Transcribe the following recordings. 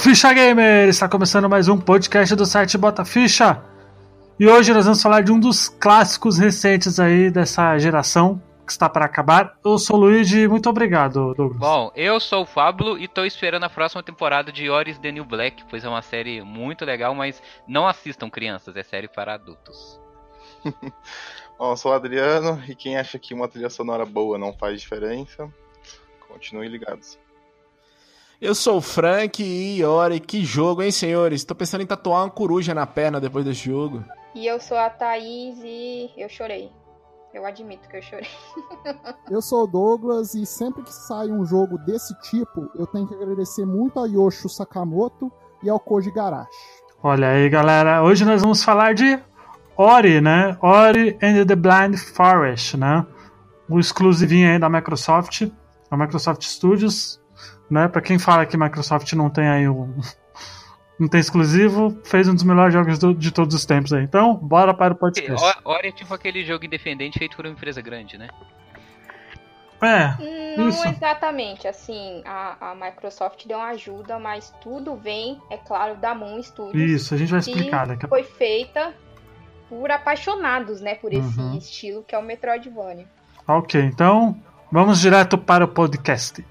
Ficha Gamer! Está começando mais um podcast do site Bota Ficha. E hoje nós vamos falar de um dos clássicos recentes aí dessa geração que está para acabar. Eu sou o Luigi, muito obrigado, Douglas. Bom, eu sou o Fábio e estou esperando a próxima temporada de Oris the New Black, pois é uma série muito legal, mas não assistam crianças, é série para adultos. Bom, eu sou o Adriano e quem acha que uma trilha sonora boa não faz diferença, continue ligados. Eu sou o Frank e olha que jogo, hein, senhores? Tô pensando em tatuar uma coruja na perna depois desse jogo. E eu sou a Thaís e eu chorei. Eu admito que eu chorei. eu sou o Douglas e sempre que sai um jogo desse tipo, eu tenho que agradecer muito ao Yoshio Sakamoto e ao Koji Garashi. Olha aí, galera. Hoje nós vamos falar de Ori, né? Ori and the Blind Forest, né? O exclusivinho aí da Microsoft, a Microsoft Studios, né? Para quem fala que Microsoft não tem aí um não tem exclusivo, fez um dos melhores jogos do, de todos os tempos aí. Então, bora para o podcast. Ori é tipo aquele jogo independente feito por uma empresa grande, né? É. Não isso. exatamente, assim, a, a Microsoft deu uma ajuda, mas tudo vem, é claro, da Moon Studios. Isso, a gente vai explicar daqui a foi feita por apaixonados, né, por esse Uhum. estilo que é o Metroidvania. Ok, então vamos direto para o podcast.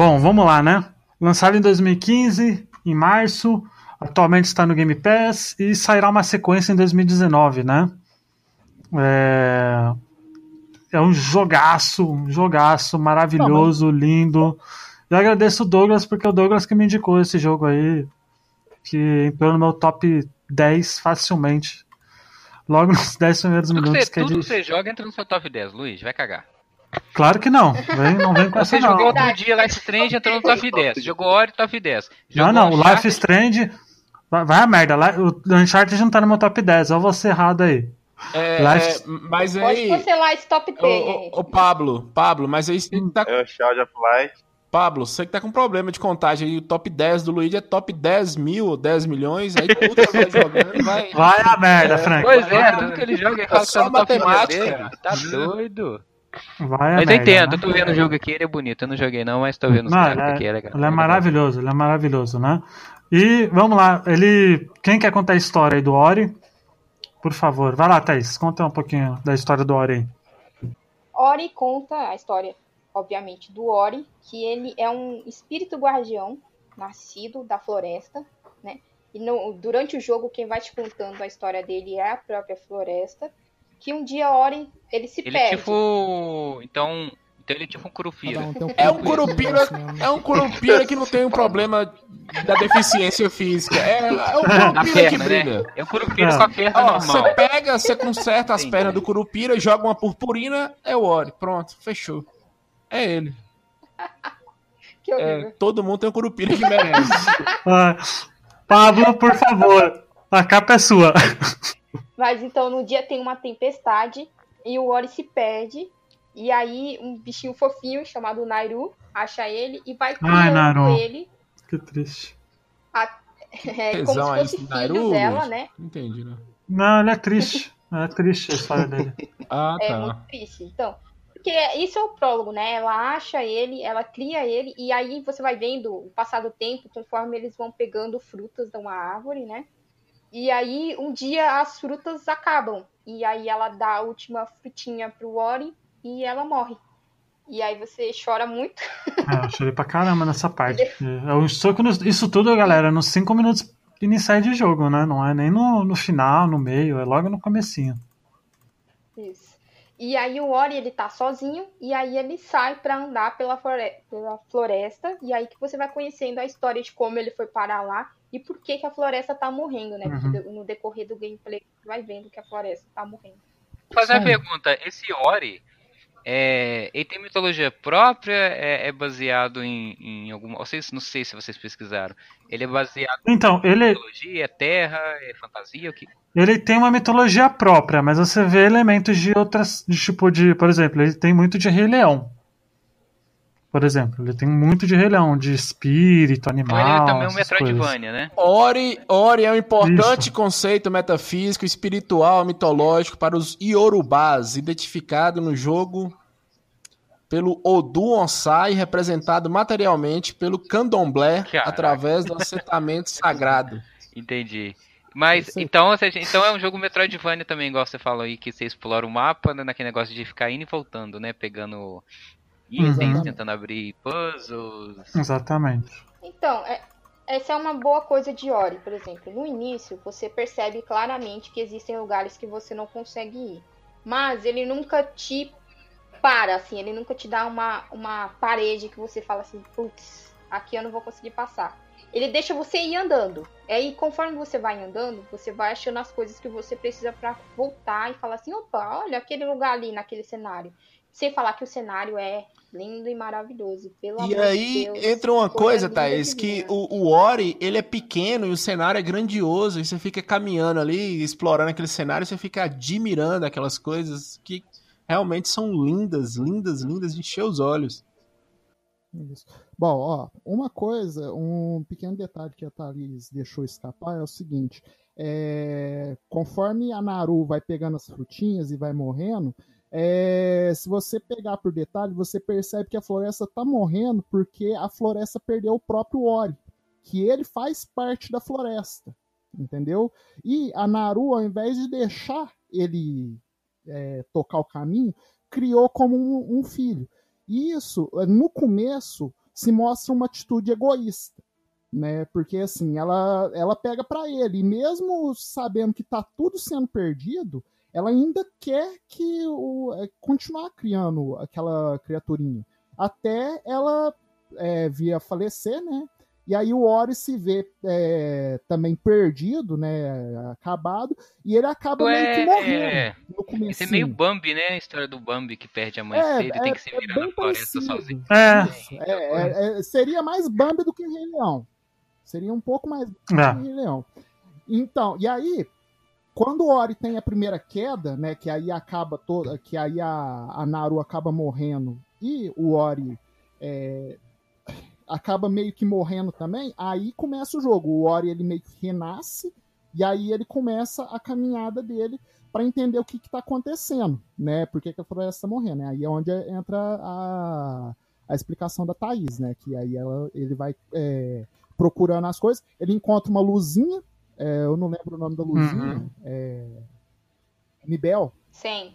Bom, vamos lá, né? Lançado em 2015, em março, atualmente está no Game Pass e sairá uma sequência em 2019, né? É, é um jogaço, um jogaço maravilhoso, lindo. Eu agradeço o Douglas, porque é o Douglas que me indicou esse jogo aí, que entrou no meu top 10 facilmente. Logo nos 10 primeiros Tudo, minutos. você, que é tudo de- que você joga entra no seu top 10, Luiz, vai cagar. Claro que não. Vem, não vem com essa Você não. jogou outro dia Life Strange entrou no top 10. Jogou Ori top 10. Não, Jogou não, o Life Strange. Vai, vai a merda. O Uncharted não tá no meu top 10. Olha você errado aí. É, Life- é, mas Pode aí. cancelar esse top 10, Ô, gente. ô, ô, Pablo, Pablo, mas aí você tá, É o Child of Light. Pablo, você que tá com problema de contagem aí, o top 10 do Luigi é top 10 mil ou 10 milhões, aí tudo que você vai jogando vai. Vai a merda, Frank. Pois é, tudo que ele joga é é só tá no top 10 matemática. Tá doido. Vai Mas eu merda. entendo, né? eu tô vendo o jogo aqui, ele é bonito. Eu não joguei não, mas tô vendo os Não, caras ele aqui, é, é legal. ele é legal. maravilhoso, ele é maravilhoso, né? E vamos lá, ele. Quem quer contar a história aí do Ori? Por favor, vai lá, Thaís, conta um pouquinho da história do Ori aí. Ori conta a história, obviamente, do Ori, que ele é um espírito guardião nascido da floresta, né? E no- durante o jogo, quem vai te contando a história dele é a própria floresta. Que um dia Ori, ele se Ele é perde. tipo. Então. Então ele é tipo um curupira. um um É um curupira, negócio, né? é um curupira que não tem um problema da deficiência física. É, é um Na curupira que perna, brilha. né? É um curupira É. com a perna Ó, normal. você pega, você conserta as Sim. pernas do curupira, joga uma purpurina, é o Ori. Pronto, fechou. É ele. Que É, todo mundo tem um curupira que merece. Ah, Pablo, por favor, a capa é sua. Mas então no dia tem uma tempestade e o Ori se perde. E aí um bichinho fofinho chamado Nairu acha ele e vai criando Nairu. ele Que triste. é, como Tesão se fosse filho Nairu, dela, né? Entendi, né? Não, ele é triste. É triste a história dele. Ah, É tá. muito triste. Então, porque isso é o prólogo, né? Ela acha ele, ela cria ele, e aí você vai vendo o passar do tempo, conforme eles vão pegando frutas de uma árvore, né? E aí, um dia as frutas acabam. E aí ela dá a última frutinha pro Ori e ela morre. E aí você chora muito. É, eu chorei pra caramba nessa parte. É um soco no- Isso tudo, galera, nos 5 minutos iniciais de jogo, né? Não é nem no, no final, no meio, é logo no comecinho. Isso. E aí o Ori, ele tá sozinho, e aí ele sai pra andar pela, flore- pela floresta, e aí que você vai conhecendo a história de como ele foi parar lá e por que, que a floresta tá morrendo, né? Porque Uhum. no decorrer do gameplay você vai vendo que a floresta tá morrendo. Vou fazer uma pergunta. Esse Ori, é, ele tem mitologia própria? É, é baseado em, em alguma... Vocês, não sei se vocês pesquisaram. Ele é baseado Então, em ele, mitologia? É terra? É fantasia? O que... ele tem uma mitologia própria, mas você vê elementos de outras. De, tipo de. Por exemplo, ele tem muito de Rei Leão. Por exemplo, ele tem muito de Rei Leão, de espírito, animal. ele é também um. Metroidvania, né? Ori, Ori é um importante Isso. conceito metafísico, espiritual, mitológico para os Yorubás, identificado no jogo pelo Odu Onsai, representado materialmente pelo Candomblé Caraca. através do assentamento sagrado. Entendi. Mas, então, ou seja, então é um jogo Metroidvania também, igual você falou aí, que você explora o mapa, né, naquele negócio de ficar indo e voltando, né? Pegando itens, Uhum. tentando abrir puzzles. Exatamente. Então, é- essa é uma boa coisa de Ori, por exemplo. No início, você percebe claramente que existem lugares que você não consegue ir. Mas ele nunca te para, assim, ele nunca te dá uma, uma parede que você fala assim, putz, aqui eu não vou conseguir passar. Ele deixa você ir andando. Aí, conforme você vai andando, você vai achando as coisas que você precisa pra voltar e falar assim, opa, olha aquele lugar ali naquele cenário. Sem falar que o cenário é lindo e maravilhoso. Pelo E amor aí de Deus, entra uma coisa, Thaís, que o, o Ori, ele é pequeno e o cenário é grandioso, e você fica caminhando ali, explorando aquele cenário, você fica admirando aquelas coisas que realmente são lindas, lindas, lindas de encher os olhos. Isso. Bom, ó, uma coisa, um pequeno detalhe que a Thalys deixou escapar é o seguinte: é, conforme a Naru vai pegando as frutinhas e vai morrendo, é, se você pegar por detalhe, você percebe que a floresta tá morrendo porque a floresta perdeu o próprio Ori, que ele faz parte da floresta, entendeu? E a Naru, ao invés de deixar ele é, tocar o caminho, criou como um- um filho. E isso, no começo, se mostra uma atitude egoísta, né? Porque assim, ela, ela pega para ele, e mesmo sabendo que tá tudo sendo perdido, ela ainda quer que o, é, continuar criando aquela criaturinha, até ela é, vir a falecer, né? E aí o Ori se vê é, também perdido, né? Acabado, e ele acaba meio que morrendo é, no começo. esse é meio Bambi, né? A história do Bambi que perde a mãe É, cedo e tem é- que se é virar bem na floresta parecido. sozinho. É. É, é, é, seria mais Bambi do que Rei Leão. Seria um pouco mais Bambi do É. que Rei Leão. Então, e aí, quando o Ori tem a primeira queda, né, que aí acaba toda, que aí a, a Naru acaba morrendo e o Ori é, acaba meio que morrendo também, aí começa o jogo. O Ori ele meio que renasce e aí ele começa a caminhada dele para entender o que está acontecendo, né? Por que, que a floresta está morrendo? né? Aí é onde entra a, a explicação da Thaís, né? Que aí ela, ele vai é, procurando as coisas, ele encontra uma luzinha, é, eu não lembro o nome da luzinha, Uhum. é, Nibel. 100.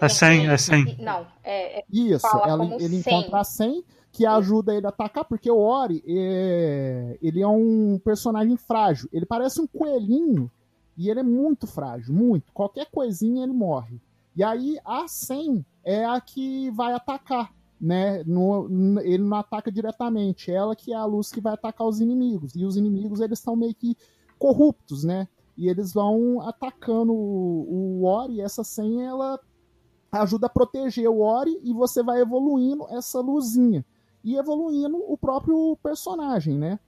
É 100, é 100. Não, é, é Isso, Fala ela- como ele 100. encontra a 100 que ajuda ele a atacar, porque o Ori é, ele é um personagem frágil. Ele parece um coelhinho e ele é muito frágil, muito. Qualquer coisinha ele morre. E aí a 100 é a que vai atacar, né? No- ele não ataca diretamente, ela que é a luz que vai atacar os inimigos. E os inimigos eles são meio que corruptos, né? E eles vão atacando o, o Ori, e essa 100 ela ajuda a proteger o Ori e você vai evoluindo essa luzinha e evoluindo o próprio personagem, né?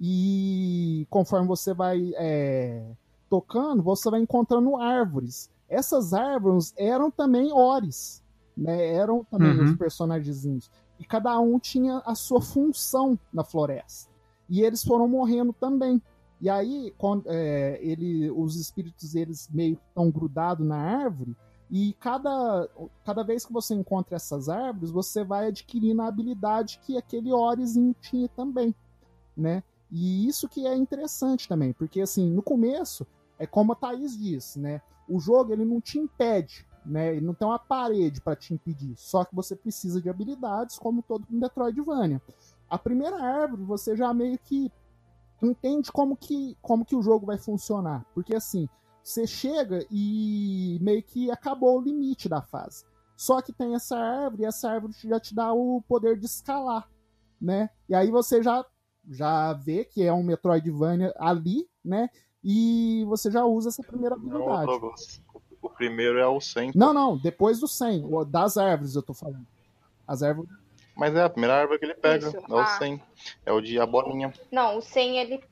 E conforme você vai é, tocando, você vai encontrando árvores. Essas árvores eram também Oris, né? Eram também Uhum. os personagenzinhos. E cada um tinha a sua função na floresta. E eles foram morrendo também. E aí, quando, é, ele, os espíritos eles meio que estão grudados na árvore, e cada, cada vez que você encontra essas árvores, você vai adquirindo a habilidade que aquele Orizinho tinha também, né? E isso que é interessante também, porque assim, no começo, é como a Thaís disse, né? O jogo ele não te impede né? Ele não tem uma parede para te impedir. Só que você precisa de habilidades, como todo Metroidvania. A primeira árvore, você já meio que entende como que, como que o jogo vai funcionar. Porque assim, você chega e meio que acabou o limite da fase. Só que tem essa árvore, e essa árvore já te dá o poder de escalar, né? E aí você já, já vê que é um Metroidvania ali, né? E você já usa essa primeira habilidade. O primeiro é o 100. Não, não, depois do 100, das árvores eu tô falando. As árvores. Mas é a primeira árvore que ele pega, Isso, é o ah. 100. É o de a bolinha. Não, o 100 ele.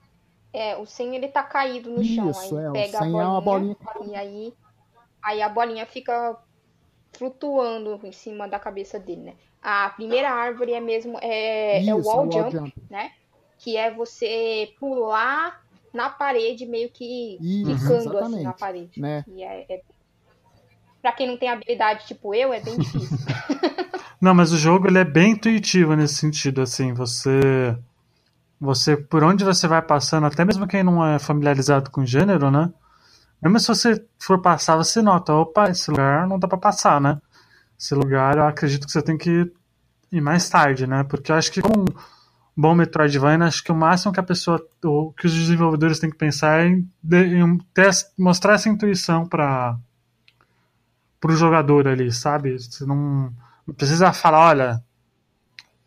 É, o 100 ele tá caído no chão. Isso, aí é, o pega 100 a é uma bolinha, bolinha e aí, aí a bolinha fica flutuando em cima da cabeça dele, né? A primeira árvore é mesmo é, é o Isso, wall, é o wall jump, jump. né? Que é você pular na parede meio que Isso, ficando assim exatamente. na parede. Né? E é, é... Pra quem não tem habilidade tipo eu, é bem difícil. Não, mas o jogo ele é bem intuitivo nesse sentido, assim, você você por onde você vai passando, até mesmo quem não é familiarizado com o gênero, né? Mesmo se você for passar, você nota, opa, esse lugar não dá pra passar, né? Esse lugar eu acredito que você tem que ir mais tarde, né? Porque eu acho que como um bom Metroidvania, acho que o máximo que a pessoa, o que os desenvolvedores têm que pensar é em, em ter, mostrar essa intuição para pro jogador ali, sabe? Você não não precisa falar, olha,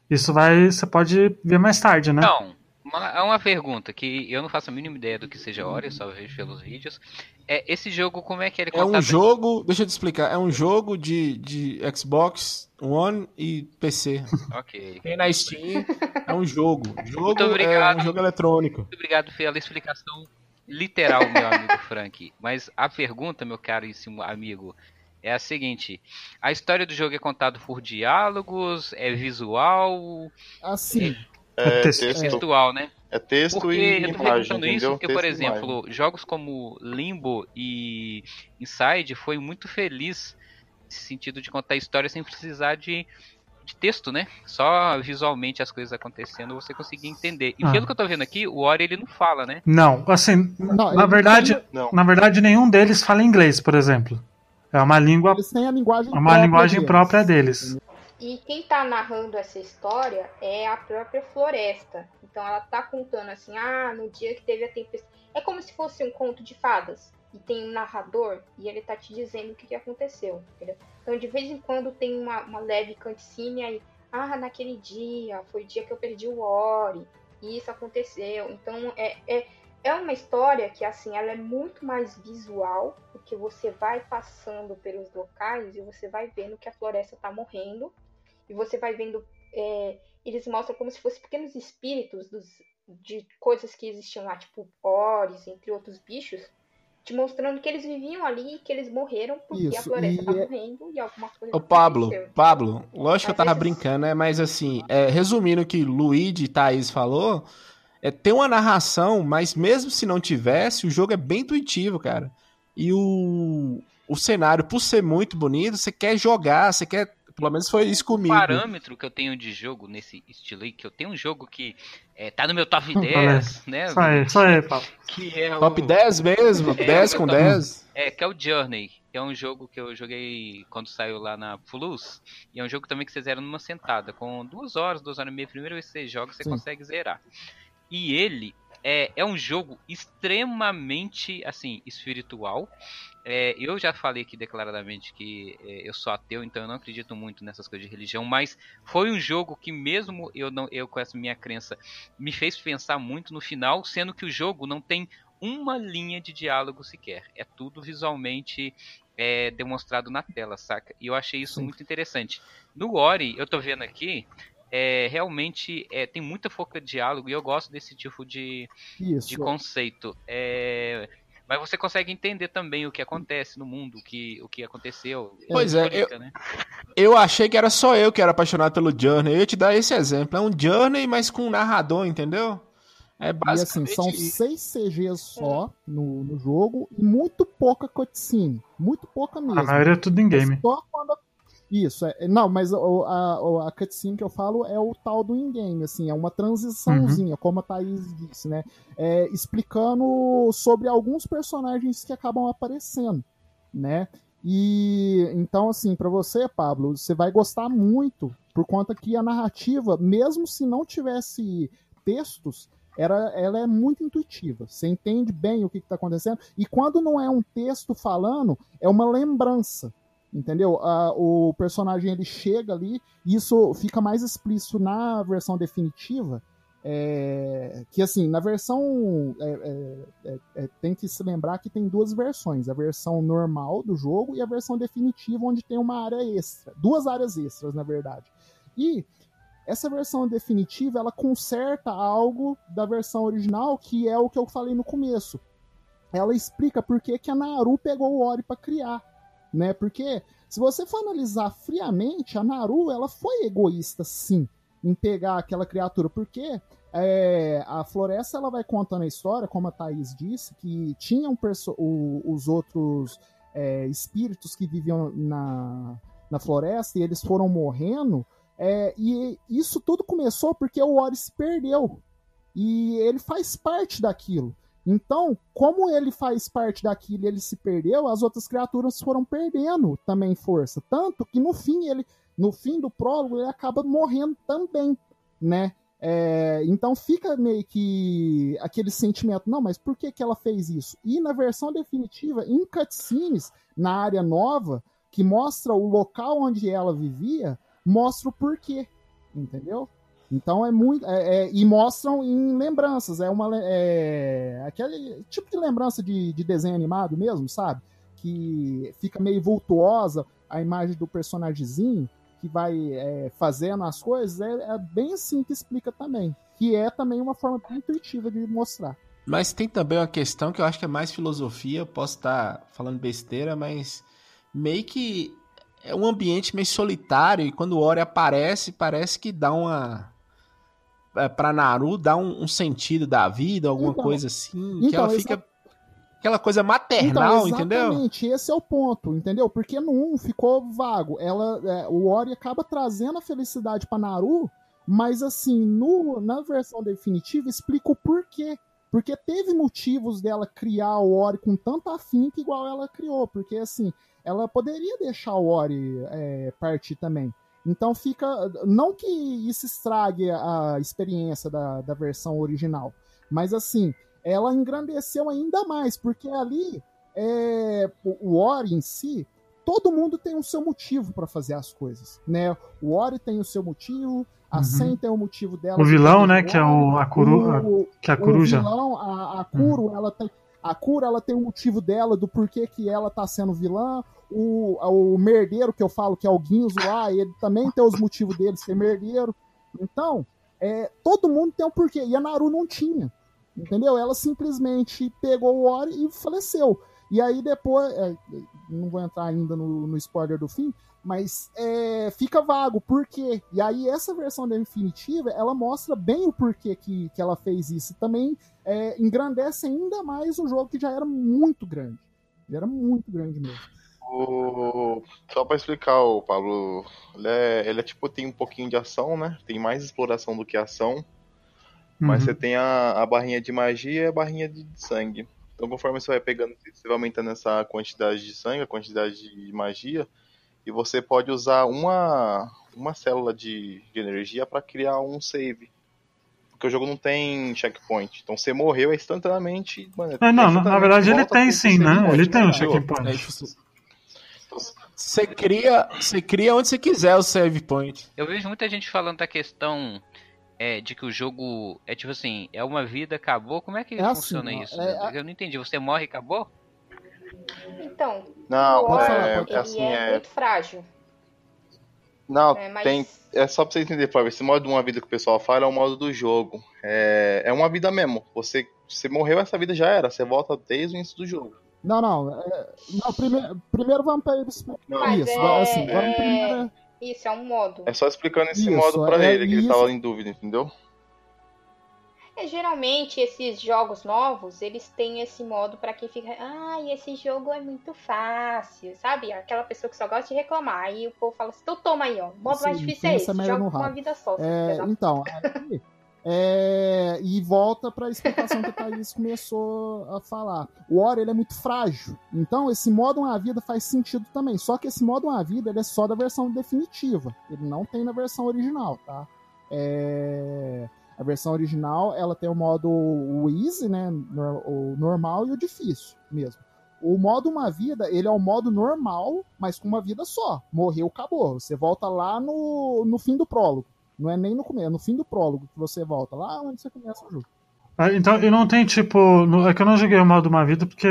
isso vai, você pode ver mais tarde, né? Então, uma, é uma pergunta que eu não faço a mínima ideia do que seja Ori, eu só vejo pelos vídeos. É, esse jogo, como é que ele É um jogo, deixa eu te explicar, é um jogo de, de Xbox One e PC. Ok. Tem na Steam, é um jogo. Jogo Muito é obrigado. um jogo eletrônico. Muito obrigado pela explicação literal, meu amigo Frank. Mas a pergunta, meu caríssimo amigo, é a seguinte: a história do jogo é contada por diálogos, é visual, Assim, É texto. texto, textual, né? é texto Porque e eu tô imagem, perguntando isso porque, Texto por exemplo, jogos como Limbo e Inside foi muito feliz nesse sentido de contar a história sem precisar de, de texto, né? Só visualmente as coisas acontecendo você conseguir entender. E Ah. pelo que eu tô vendo aqui, o Ori ele não fala, né? Não, assim, não, na verdade, Não, na verdade nenhum deles fala inglês, por exemplo. É uma língua, eles têm a linguagem é uma linguagem deles. própria deles. E quem tá narrando essa história é a própria floresta. Então ela tá contando assim, ah, no dia que teve a tempestade. É como se fosse um conto de fadas. E tem um narrador e ele tá te dizendo o que, que aconteceu. Entendeu? Então de vez em quando tem uma, uma leve cutscene aí. Ah, naquele dia, foi o dia que eu perdi o Ori. E isso aconteceu. Então é, é, é uma história que assim, ela é muito mais visual, porque você vai passando pelos locais e você vai vendo que a floresta tá morrendo e você vai vendo. é, eles mostram como se fossem pequenos espíritos dos, de coisas que existiam lá, tipo Ores, entre outros bichos, te mostrando que eles viviam ali e que eles morreram porque a Isso, floresta e tá é- morrendo e alguma coisa Ô Pablo, aconteceu. Pablo, lógico que eu Às tava vezes- brincando, né? Mas assim, é, resumindo o que Luigi e Thaís falou, é, tem uma narração, mas mesmo se não tivesse, o jogo é bem intuitivo, cara. E o, o cenário, por ser muito bonito, você quer jogar, você quer. Pelo menos foi isso O comigo. parâmetro que eu tenho de jogo nesse estilo aí, que eu tenho um jogo que é, tá no meu top Olha, 10, né? Isso aí, isso aí, Paulo. Que é Top o... 10 mesmo? 10 com 10? É, que é o Journey, que é um jogo que eu joguei quando saiu lá na Plus. E é um jogo também que você zera numa sentada. Com duas horas, duas horas e meia, primeira vez que você joga, você Sim. consegue zerar. E ele é, é um jogo extremamente, assim, espiritual. É, eu já falei aqui declaradamente que é, eu sou ateu, então eu não acredito muito nessas coisas de religião, mas foi um jogo que mesmo eu não eu com essa minha crença me fez pensar muito no final, sendo que o jogo não tem uma linha de diálogo sequer. É tudo visualmente é, demonstrado na tela, saca? E eu achei isso Sim. muito interessante. No Ori, eu tô vendo aqui, é, realmente é, tem muita foca de diálogo e eu gosto desse tipo de, Isso. de conceito. É, mas você consegue entender também o que acontece no mundo, o que, o que aconteceu. Pois é, Histórica, né? Eu achei que era só eu que era apaixonado pelo Journey. Eu ia te dar esse exemplo. É um Journey, mas com um narrador, entendeu? É E assim, basicamente são seis CGs só no, no jogo e muito pouca cutscene. Muito pouca mesmo. A maioria é tudo em game. Só quando- Isso, é, não, mas o- a, a cutscene que eu falo é o tal do in-game, assim, é uma transiçãozinha, como a Thaís disse, né? É, explicando sobre alguns personagens que acabam aparecendo, né? E então, assim, para você, Pablo, você vai gostar muito, por conta que a narrativa, mesmo se não tivesse textos, era, ela é muito intuitiva. Você entende bem o que está acontecendo. E quando não é um texto falando, é uma lembrança. Entendeu? O personagem ele chega ali, e isso fica mais explícito na versão definitiva. É, que assim, na versão. É, é, é, é, tem que se lembrar que tem duas versões: a versão normal do jogo e a versão definitiva, onde tem uma área extra. Duas áreas extras, na verdade. E essa versão definitiva ela conserta algo da versão original, que é o que eu falei no começo. Ela explica por que, que a Naru pegou o Ori para criar, né? Porque se você for analisar friamente, a Naru ela foi egoísta, sim, em pegar aquela criatura, porque é, a floresta ela vai contando a história, como a Thaís disse, que tinham o, os outros é, espíritos que viviam na, na floresta e eles foram morrendo é, e isso tudo começou porque o Ori se perdeu. E ele faz parte daquilo. Então, como ele faz parte daquilo e ele se perdeu, as outras criaturas foram perdendo também força. Tanto que no fim, ele, no fim do prólogo, ele acaba morrendo também, né? É, então fica meio que aquele sentimento, não, mas por que, que ela fez isso? E na versão definitiva, em cutscenes, na área nova, que mostra o local onde ela vivia, mostra o porquê, entendeu? Então é muito. É, é, e mostram em lembranças. É uma. É, aquele tipo de lembrança de, de desenho animado mesmo, sabe? Que fica meio vultuosa a imagem do personagemzinho que vai é, fazendo as coisas. É, é, bem assim que explica também. Que é também uma forma intuitiva de mostrar. Mas tem também uma questão que eu acho que é mais filosofia. Posso estar falando besteira, mas meio que é um ambiente meio solitário e quando o Ori aparece, parece que dá uma. É, pra Naru dá um, um sentido da vida, alguma então, coisa assim, então, que ela fica. Aquela coisa maternal, então, entendeu? Exatamente, esse é o ponto, entendeu? Porque no 1 ficou vago. Ela, é, o Ori acaba trazendo a felicidade pra Naru, mas assim, no, na versão definitiva explica o porquê. Porque teve motivos dela criar o Ori com tanta afinco igual ela criou. Porque assim, ela poderia deixar o Ori é, partir também. Então fica. Não que isso estrague a experiência da, da versão original, mas assim, ela engrandeceu ainda mais, porque ali é, o Ori em si, todo mundo tem o seu motivo para fazer as coisas, né? O Ori tem o seu motivo, a uhum. Sen tem o motivo dela. O vilão, né? Que é o a, curu, o, que é a coruja. O vilão, a, a Kuro, uhum. ela tem a Cura, ela tem um motivo dela do porquê que ela tá sendo vilã. O, o merdeiro, que eu falo que é o Guinzo lá, ele também tem os motivos dele ser merdeiro. Então, é, todo mundo tem um porquê. E a Naru não tinha. Entendeu? Ela simplesmente pegou o Ori e faleceu. E aí depois, é, não vou entrar ainda no, no spoiler do fim, mas é, fica vago, por quê? E aí essa versão definitiva, ela mostra bem o porquê que, que ela fez isso. Também é, engrandece ainda mais o jogo que já era muito grande. Já era muito grande mesmo. O... Só para explicar, o Pablo, ele é, ele é, tipo, tem um pouquinho de ação, né? Tem mais exploração do que ação. Uhum. Mas você tem a, a barrinha de magia e a barrinha de sangue. Então, conforme você vai pegando, você vai aumentando essa quantidade de sangue, a quantidade de magia, e você pode usar uma, uma célula de, de energia para criar um save. Porque o jogo não tem checkpoint. Então você morreu instantaneamente. Mano, é, não, na verdade ele tem sim, né? Ele tem um checkpoint. É, você cria, você cria onde você quiser o save point. Eu vejo muita gente falando da questão é, de que o jogo é tipo assim, é uma vida, acabou. Como é que é assim, funciona assim, isso? É, eu não entendi. Você morre e acabou? Então, não, o é, assim, é, é, muito frágil. Não, é, mas... tem. É só pra você entender, Flávio. Esse modo de uma vida que o pessoal fala é o modo do jogo. É, é uma vida mesmo. Você, você morreu, essa vida já era. Você volta desde o início do jogo. Não, não. É, não primeiro, primeiro vamos pra ele explicar isso. É, assim, vamos primeiro... Isso, é um modo. É só explicando esse isso, modo pra ele, que ele tava em dúvida, entendeu? É, geralmente esses jogos novos, eles têm esse modo para quem fica, ah, esse jogo é muito fácil, sabe? Aquela pessoa que só gosta de reclamar. Aí o povo fala assim, então toma aí, ó. O modo Sim, mais difícil é esse, joga com uma vida só. É, então, aí, É, e volta para a explicação que a Thaís começou a falar. O Ori ele é muito frágil, então esse modo uma vida faz sentido também. Só que esse modo uma vida ele é só da versão definitiva, ele não tem na versão original, tá? É, a versão original ela tem o modo o easy, né, o normal e o difícil mesmo. O modo uma vida, ele é o modo normal, mas com uma vida só. Morreu, acabou. Você volta lá no, no fim do prólogo. Não é nem no começo, é no fim do prólogo que você volta, lá onde você começa o jogo. Ah, então, e não tem tipo. É que eu não joguei o modo uma vida porque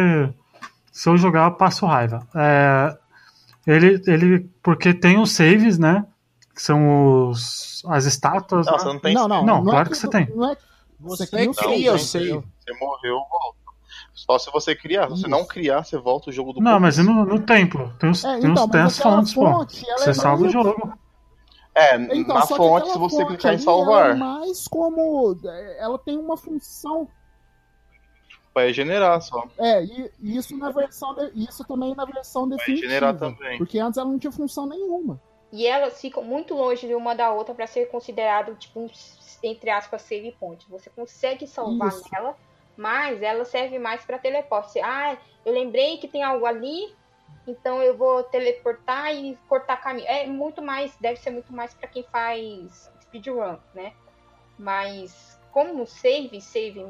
se eu jogar eu passo raiva. É, ele, ele. Porque tem os saves, né? Que são os, as estátuas. Não, né? você não tem Não, não, não, é claro que você tem. Não é, Você, cria eu sei. Você morreu, volta. Só se você criar. Se você não criar, você volta o jogo do Não, mas no, no templo. Tem os, É, tem então, os, tem mas as fontes, pô. fonte, ela Você é salva o jogo. É, Então, na só que fonte, se você fonte clicar em ali, salvar, Ela é mais como. Ela tem uma função. vai regenerar só. É, e isso na versão. de- isso também na versão Vai definitiva. regenerar também. Porque antes ela não tinha função nenhuma. E elas ficam muito longe de uma da outra para ser considerado, tipo, um, entre aspas, save point. Você consegue salvar Isso. nela, mas ela serve mais para teleporte. Você, ah, eu lembrei que tem algo ali, então eu vou teleportar e cortar caminho. É muito mais, deve ser muito mais para quem faz speedrun, né? Mas como save, save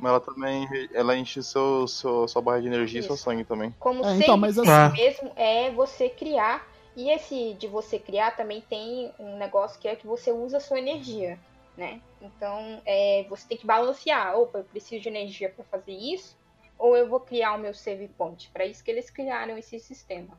Mas ela também ela enche seu, seu, sua barra de energia e seu Isso. sangue também. Como É, save então, mas assim- mesmo é você criar. E esse de você criar também tem um negócio que é que você usa a sua energia, né? Então é, você tem que balancear. Opa, eu preciso de energia para fazer isso, ou eu vou criar o meu save point. Para isso que eles criaram esse sistema.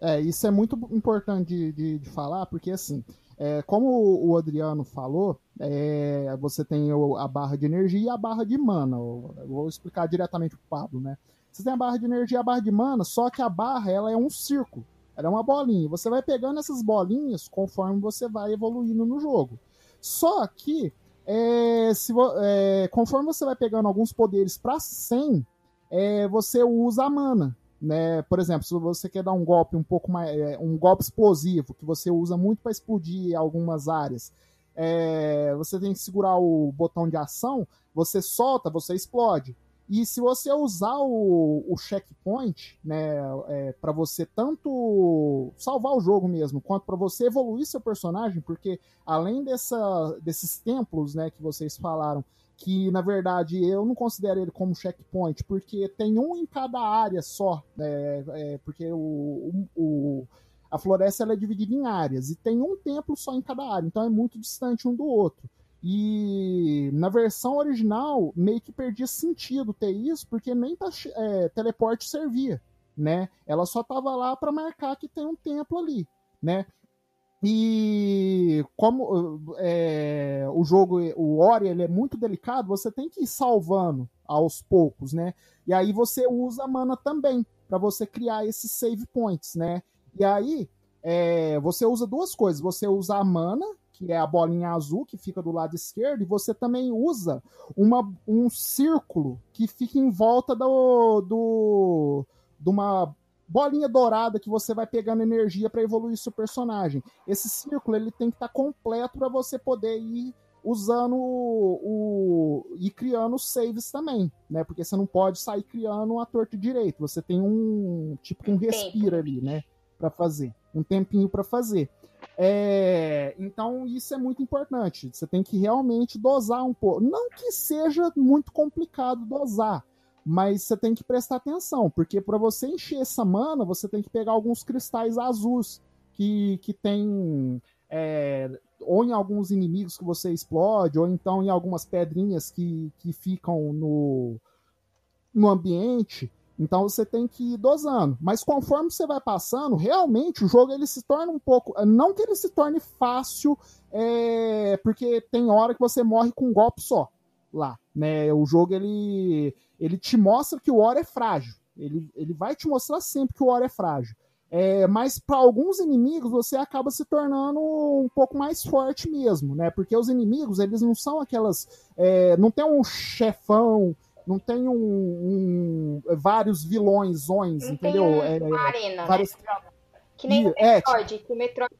É, isso é muito importante de, de, de falar, porque assim, é, como o Adriano falou, é, você tem o- a barra de energia e a barra de mana. Eu vou explicar diretamente pro Pablo, né? Você tem a barra de energia e a barra de mana, só que a barra ela é um círculo. Ela é uma bolinha. Você vai pegando essas bolinhas conforme você vai evoluindo no jogo. Só que, é, se é, conforme você vai pegando alguns poderes para 100, é, você usa a mana né? Por exemplo, se você quer dar um golpe um pouco mais, é, um golpe explosivo que você usa muito para explodir algumas áreas, é, você tem que segurar o botão de ação, você solta, você explode. E se você usar o, o checkpoint, né, é, para você tanto salvar o jogo mesmo, quanto para você evoluir seu personagem, porque além dessa, desses templos, né, que vocês falaram, que na verdade eu não considero ele como checkpoint, porque tem um em cada área só, né, é, porque o, o- a floresta ela é dividida em áreas e tem um templo só em cada área, então é muito distante um do outro. E na versão original meio que perdia sentido ter isso, porque nem pra, é, teleporte servia, né? Ela só tava lá para marcar que tem um templo ali, né? E como é, o jogo, o Ori, ele é muito delicado, você tem que ir salvando aos poucos, né? E aí você usa a mana também para você criar esses save points, né? E aí é, você usa duas coisas. Você usa a mana, que é a bolinha azul que fica do lado esquerdo, e você também usa uma, um círculo que fica em volta do, do de uma bolinha dourada que você vai pegando energia para evoluir seu personagem. Esse círculo ele tem que estar completo para você poder ir usando o, o e criando saves também, né? Porque você não pode sair criando a torta direito. Você tem um tipo um respiro ali, né? Para fazer um tempinho para fazer. É, então isso é muito importante. Você tem que realmente dosar um pouco. Não que seja muito complicado dosar, mas você tem que prestar atenção, porque para você encher essa mana, você tem que pegar alguns cristais azuis que, que tem é, ou em alguns inimigos que você explode, ou então em algumas pedrinhas que, que ficam no, no ambiente. Então você tem que ir dosando. Mas conforme você vai passando, realmente o jogo ele se torna um pouco. Não que ele se torne fácil, é, porque tem hora que você morre com um golpe só lá. Né? O jogo ele, ele te mostra que o Oro é frágil. Ele, ele vai te mostrar sempre que o Oro é frágil. É, mas para alguns inimigos você acaba se tornando um pouco mais forte mesmo, né? Porque os inimigos eles não são aquelas, é, não tem um chefão, não tem um, um vários vilões, Não entendeu? tem É, uma arena, vários né? Que nem o é, Metroid, que o Metroid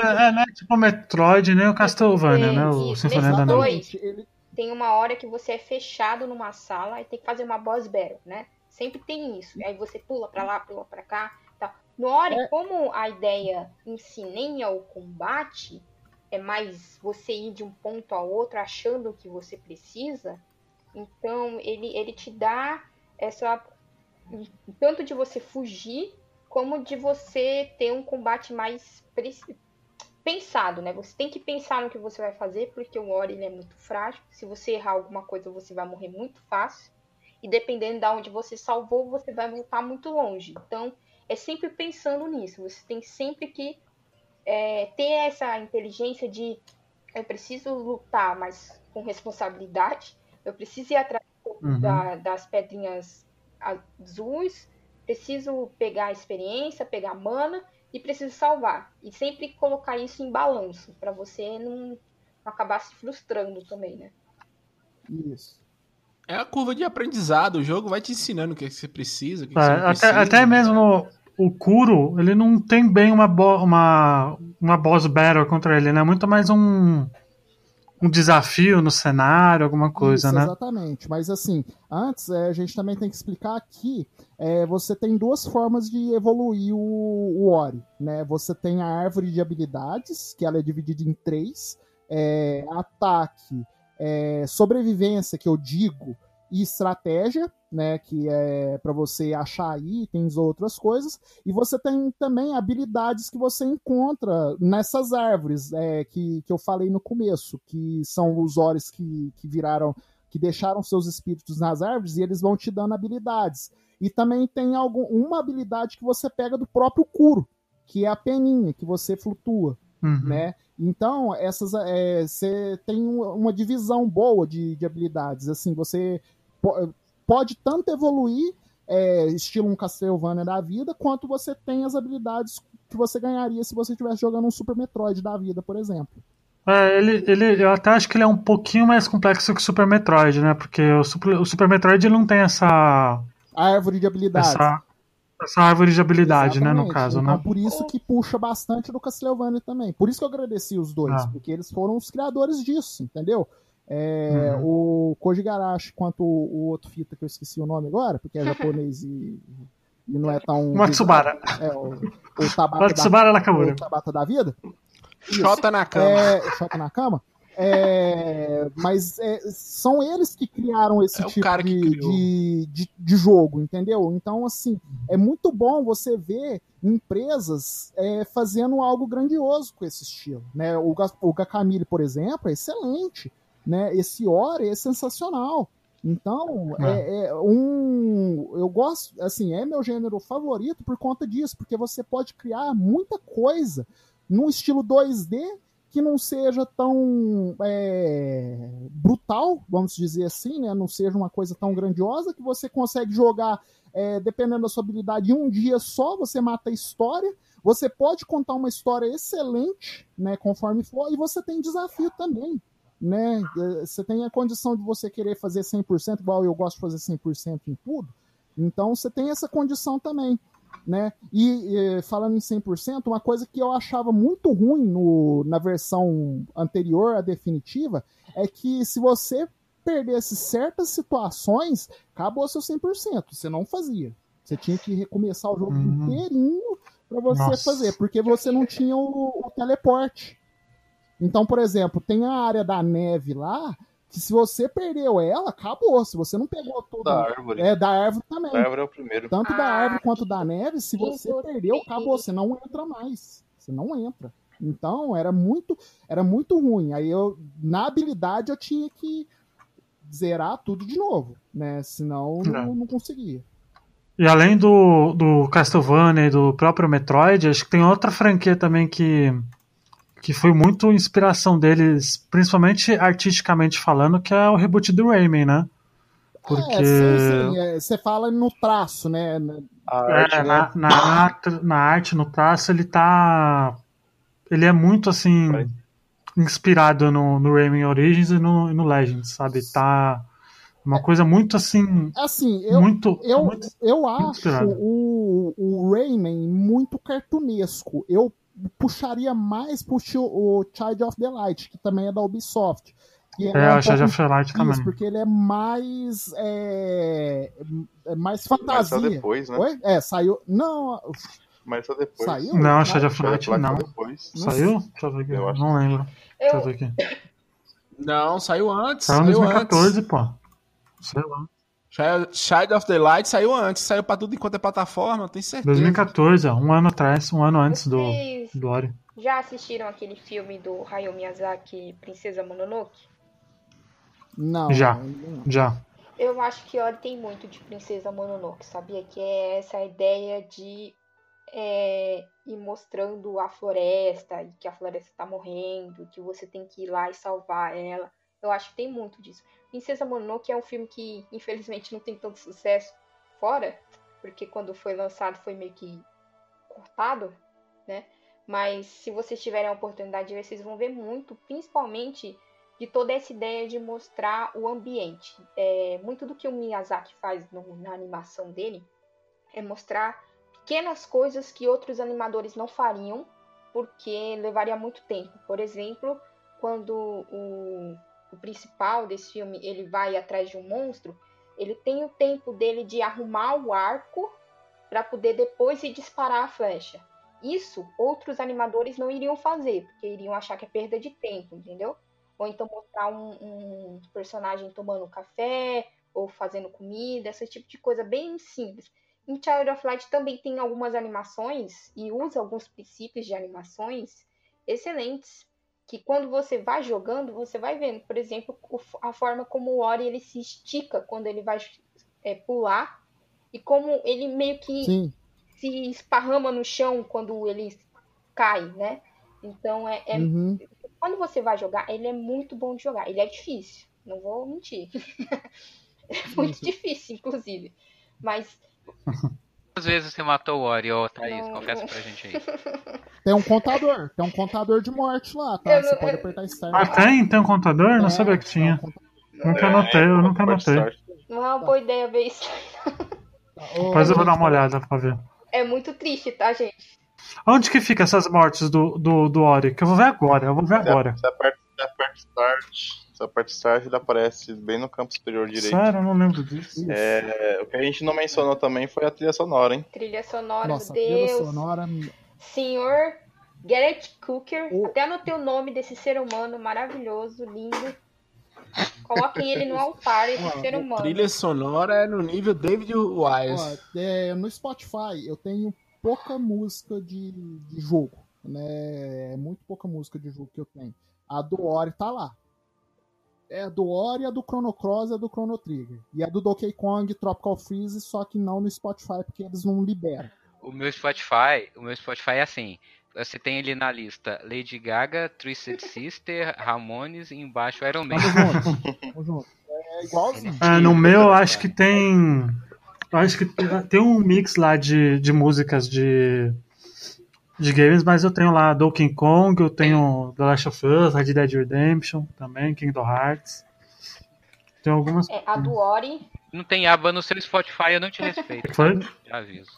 É, é, né? Tipo o Metroid, nem o Castlevania, né? O Sinfonia da Noite. Ele- tem uma hora que você é fechado numa sala e tem que fazer uma boss battle, né? Sempre tem isso. Aí você pula pra lá, pula pra cá. Tal. No Ori, É. como a ideia em si nem é o combate, é mais você ir de um ponto a outro achando o que você precisa, então ele, ele te dá essa. Tanto de você fugir, como de você ter um combate mais pensado, né? Você tem que pensar no que você vai fazer, porque o Ori ele é muito frágil. Se você errar alguma coisa, você vai morrer muito fácil. E dependendo de onde você salvou, você vai voltar muito longe. Então, é sempre pensando nisso. Você tem sempre que é, ter essa inteligência de eu preciso lutar, mas com responsabilidade. Eu preciso ir atrás Uhum. da- das pedrinhas azuis. Preciso pegar a experiência, pegar mana e preciso salvar. E sempre colocar isso em balanço, para você não, não acabar se frustrando também, né? Isso. É a curva de aprendizado. O jogo vai te ensinando o que, é que você precisa. O que, que É, você até, precisa. até mesmo o Kuro, ele não tem bem uma, bo- uma, uma boss battle contra ele, né? É muito mais um, um desafio no cenário, alguma coisa, Isso, né? Exatamente. Mas assim, antes é, a gente também tem que explicar que é, você tem duas formas de evoluir o, o Ori. Né? Você tem a árvore de habilidades, que ela é dividida em três: é, ataque, é, sobrevivência, que eu digo, e estratégia. Né, que é para você achar itens ou outras coisas, e você tem também habilidades que você encontra nessas árvores é, que, que eu falei no começo, que são os Oris que, que viraram que deixaram seus espíritos nas árvores e eles vão te dando habilidades. E também tem algum, uma habilidade que você pega do próprio Kuro, que é a peninha, que você flutua, Uhum. né? Então, essas é, você tem um- uma divisão boa de, de habilidades. Assim, você pode tanto evoluir, é, estilo um Castlevania da vida, quanto você tem as habilidades que você ganharia se você estivesse jogando um Super Metroid da vida, por exemplo. É, ele, ele, eu até acho que ele é um pouquinho mais complexo que o Super Metroid, né? Porque o Super, o Super Metroid ele não tem essa, A árvore de habilidades. essa, essa árvore de habilidade, né? No Exatamente. caso, então, né? por isso que puxa bastante do Castlevania também. Por isso que eu agradeci os dois, Ah. porque eles foram os criadores disso, entendeu? É, O Koji Garashi, quanto o, o outro fita que eu esqueci o nome agora, porque é japonês e, e não é tão. Matsubara. É, o, o Tabata, Matsubara da, Nakamura. o Tabata da vida. Xota na cama. É, na cama. É, mas é, são eles que criaram esse É tipo de, de, de, de jogo, entendeu? Então, assim, é muito bom você ver empresas é, fazendo algo grandioso com esse estilo. Né? O, o Gakamili, por exemplo, é excelente. Né? Esse Ori é sensacional. Então, é. é um. Eu gosto, assim, é meu gênero favorito por conta disso, porque você pode criar muita coisa num estilo 2D que não seja tão é, brutal, vamos dizer assim, né? Não seja uma coisa tão grandiosa que você consegue jogar, é, dependendo da sua habilidade, em um dia só, você mata a história. Você pode contar uma história excelente, né? Conforme for, e você tem desafio também. Né? É, Você tem a condição de você querer fazer 100%, igual eu gosto de fazer 100% em tudo. Então você tem essa condição também né? E eh, falando em 100%, uma coisa que eu achava muito ruim no, na versão anterior à definitiva é que se você perdesse certas situações, acabou seu 100%. Você não fazia. Você tinha que recomeçar o jogo Uhum. inteirinho para você Nossa. fazer, porque você não tinha o, o teleporte. Então, por exemplo, tem a área da neve lá, que se você perdeu ela, acabou. Se você não pegou todo. Da árvore. É, da árvore também. Da árvore é o primeiro. Tanto da Ah, árvore quanto da neve, se você perdeu, acabou, você não entra mais. Você não entra. Então, era muito, era muito ruim. Aí eu, na habilidade, eu tinha que zerar tudo de novo, né? Senão É. não, não conseguia. E além do, do Castlevania e do próprio Metroid, acho que tem outra franquia também que, que foi muito inspiração deles, principalmente artisticamente falando, que é o reboot do Rayman, né? Porque. É, sim, sim, é, você fala no traço, né? É, arte, né? na, na, arte, na arte, no traço, ele tá. Ele é muito assim. Vai. Inspirado no, no Rayman Origins e no, no Legends, sabe? Tá. Uma coisa muito assim. Assim, eu, muito. eu, muito eu acho o, o Rayman muito cartunesco. Eu puxaria mais pro o Child of the Light, que também é da Ubisoft. Que É, um o pouco- of the Light também. porque ele é mais. É, é mais Mas só fantasia. depois, né? Oi? É, saiu. Não, Mas só depois. Saiu? Não, Não, Shadow of the Light não. depois. Saiu? Deixa eu ver aqui. Eu acho. Não lembro. Deixa eu ver aqui. Não, saiu antes. Saiu em Saiu 2014, antes. pô. Sei lá. Child of the Light saiu antes. Saiu pra tudo enquanto é plataforma, tenho certeza. 2014, ó. Um ano atrás, um ano antes do, vocês do Ori. já assistiram aquele filme do Hayao Miyazaki, Princesa Mononoke? não. Já. não. Já. Eu acho que Ori tem muito de Princesa Mononoke, sabia? Que é essa ideia de é, ir mostrando a floresta e que a floresta tá morrendo, que você tem que ir lá e salvar ela. Eu acho que tem muito disso. Princesa Mononoke é um filme que infelizmente não tem tanto sucesso fora, porque quando foi lançado foi meio que cortado, né? Mas se vocês tiverem a oportunidade de ver, vocês vão ver muito, principalmente de toda essa ideia de mostrar o ambiente. É, muito do que o Miyazaki faz no- na animação dele é mostrar pequenas coisas que outros animadores não fariam, porque levaria muito tempo. Por exemplo, quando o, o principal desse filme ele vai atrás de um monstro, ele tem o tempo dele de arrumar o arco para poder depois ir disparar a flecha. Isso outros animadores não iriam fazer, porque iriam achar que é perda de tempo, entendeu? Ou então mostrar um, um personagem tomando café, ou fazendo comida, esse tipo de coisa bem simples. Em Child of Light também tem algumas animações e usa alguns princípios de animações excelentes que quando você vai jogando, você vai vendo, por exemplo, a forma como o Ori ele se estica quando ele vai é, pular e como ele meio que Sim. se esparrama no chão quando ele cai, né? Então é, é- Uhum. quando você vai jogar, ele é muito bom de jogar. Ele é difícil, não vou mentir. é muito difícil, inclusive. Mas Quantas vezes você matou o Ori, ô Thaís? Não, Confessa não. pra gente aí. Tem um contador. Tem um contador de morte lá, tá? Eu Você não- pode eu- apertar Start. Ah, tem? Tem um contador? Não É, sabia que é um tinha. contador. Nunca anotei, eu nunca anotei. não é uma boa ideia ver isso. Depois eu vou dar uma olhada pra ver. É muito triste, tá, gente? Onde que fica essas mortes do, do, do Ori? Que eu vou ver agora, eu vou ver agora. Você aperta, você aperta Start. Você aperta Start, ele aparece bem no campo superior direito. Sério, eu não lembro disso. Isso. É, o que a gente não mencionou também foi a trilha sonora, hein? Trilha sonora, Nossa, a meu trilha Deus. sonora. Senhor Garrett Cooker. O- Até anotei o nome desse ser humano maravilhoso, lindo. Coloquem ele no altar, esse ser humano. Trilha sonora é no nível David Wise. É, no Spotify eu tenho pouca música de, de jogo, né? É muito pouca música de jogo que eu tenho. A do Ori tá lá. É a do Ori, a do Chrono Cross e a do Chrono Trigger. E a do Donkey Kong Tropical Freeze, só que não no Spotify, porque eles não liberam. O meu Spotify, o meu Spotify é assim. Você tem ali na lista Lady Gaga, Twisted Sister, Ramones e embaixo Iron Man. Tamo junto. Tamo junto. É igualzinho. É, no meu, eu acho que tem. Eu acho que tem um mix lá de, de músicas de, de games, mas eu tenho lá Donkey Kong, eu tenho The Last of Us, Red Dead Redemption também, Kingdom Hearts. Tem algumas. É, a do Ori. Não tem aba no seu Spotify, eu não te respeito. Foi? Já aviso.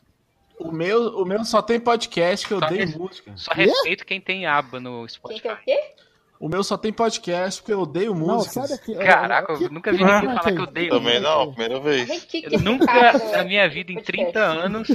O meu, o meu só tem podcast que eu Só odeio esse- música. Só respeito quem tem aba no Quem Spotify. que é o quê? O meu só tem podcast porque eu odeio música. aqui. Caraca, eu que- nunca vi ninguém falar é que eu odeio Também não, primeira vez. Eu nunca, na minha vida, em podcast? 30 anos,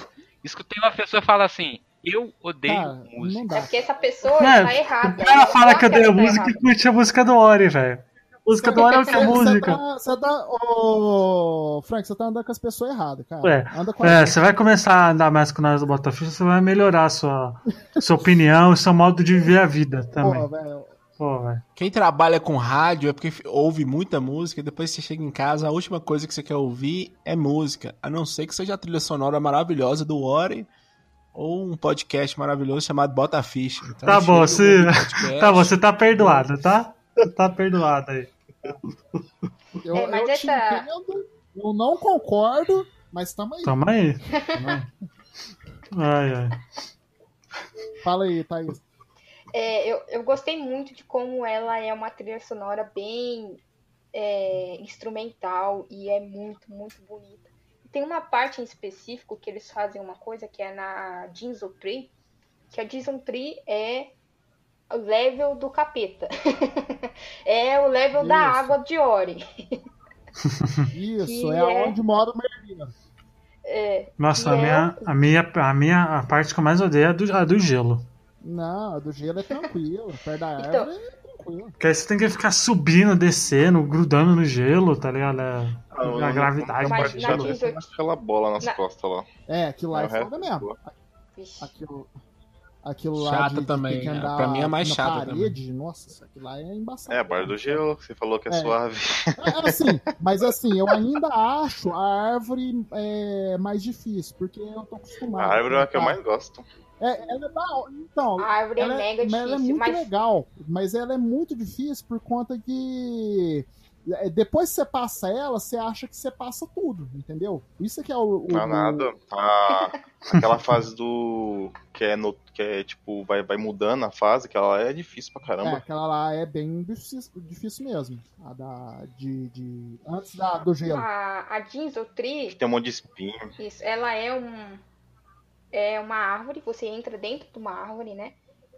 escutei uma pessoa falar assim: Eu odeio Cara, música. É porque essa pessoa É, tá errada. O cara ela fala que gosta odeia de tá música e curte a música do Ori, velho. Música do Ori é o que é Você música. tá, você tá, ô, Frank, você tá andando com as pessoas erradas, cara. É, Anda com É, você vai começar a andar mais com nós do Botafogo, você vai melhorar a sua, sua opinião e seu modo de viver a vida também. Pô, velho. Quem trabalha com rádio é porque ouve muita música e depois você chega em casa, a última coisa que você quer ouvir é música. A não ser que seja a trilha sonora maravilhosa do Ori ou um podcast maravilhoso chamado Bota Ficha. Então, Tá bom, você- o podcast. Tá, você tá perdoado, tá? Tá perdoado aí. Eu, É, mas eu essa- entendo, eu não concordo, mas tamo aí. Tamo aí. Tamo aí. Ai, ai. Fala aí, Thaís. É, eu, eu gostei muito de como ela é uma trilha sonora bem é, instrumental e é muito, muito bonita. Tem uma parte em específico que eles fazem uma coisa que é na Jinzo Tree, que a Tree é o level do capeta. é o level da Isso. água de Ori. Isso, Que é, é- onde mora o merdeiro. É, Nossa, a é minha, a, minha, a minha a parte que eu mais odeio é a do, a do gelo. Não, a do gelo é tranquilo. Perto da árvore Então- é tranquilo. Porque aí você tem que ficar subindo, descendo, grudando no gelo, tá ligado? É- Ah, a gravidade Mas na. Disney- aquela bola nas Na- costas lá. É, aquilo lá É, é foda é mesmo. Aquilo, aquilo lá Chata de, de também, ter que é. andar Pra mim é mais na chata parede, Nossa, isso aquilo lá é embaçado. É, a barra do gelo, que você falou que é, É. suave. É, assim, mas assim, eu ainda acho a árvore é, mais difícil, porque eu tô acostumado. A árvore é a que eu mais gosto. É, ela é da. Então, A árvore é ela, mega mas ela é difícil, muito mas legal, mas ela é muito difícil por conta que é, depois que você passa ela, você acha que você passa tudo, entendeu? Isso que é o. o- Não é nada. Tá. Aquela fase do. Que é, no, que é tipo, vai, vai mudando a fase, que ela é difícil pra É, caramba. aquela lá é bem difícil, difícil mesmo. A da. De, de, antes da, do gelo. a, a Jinzo Tree, Tem um monte de espinho. isso, ela é um é uma árvore, você entra dentro de uma árvore, né?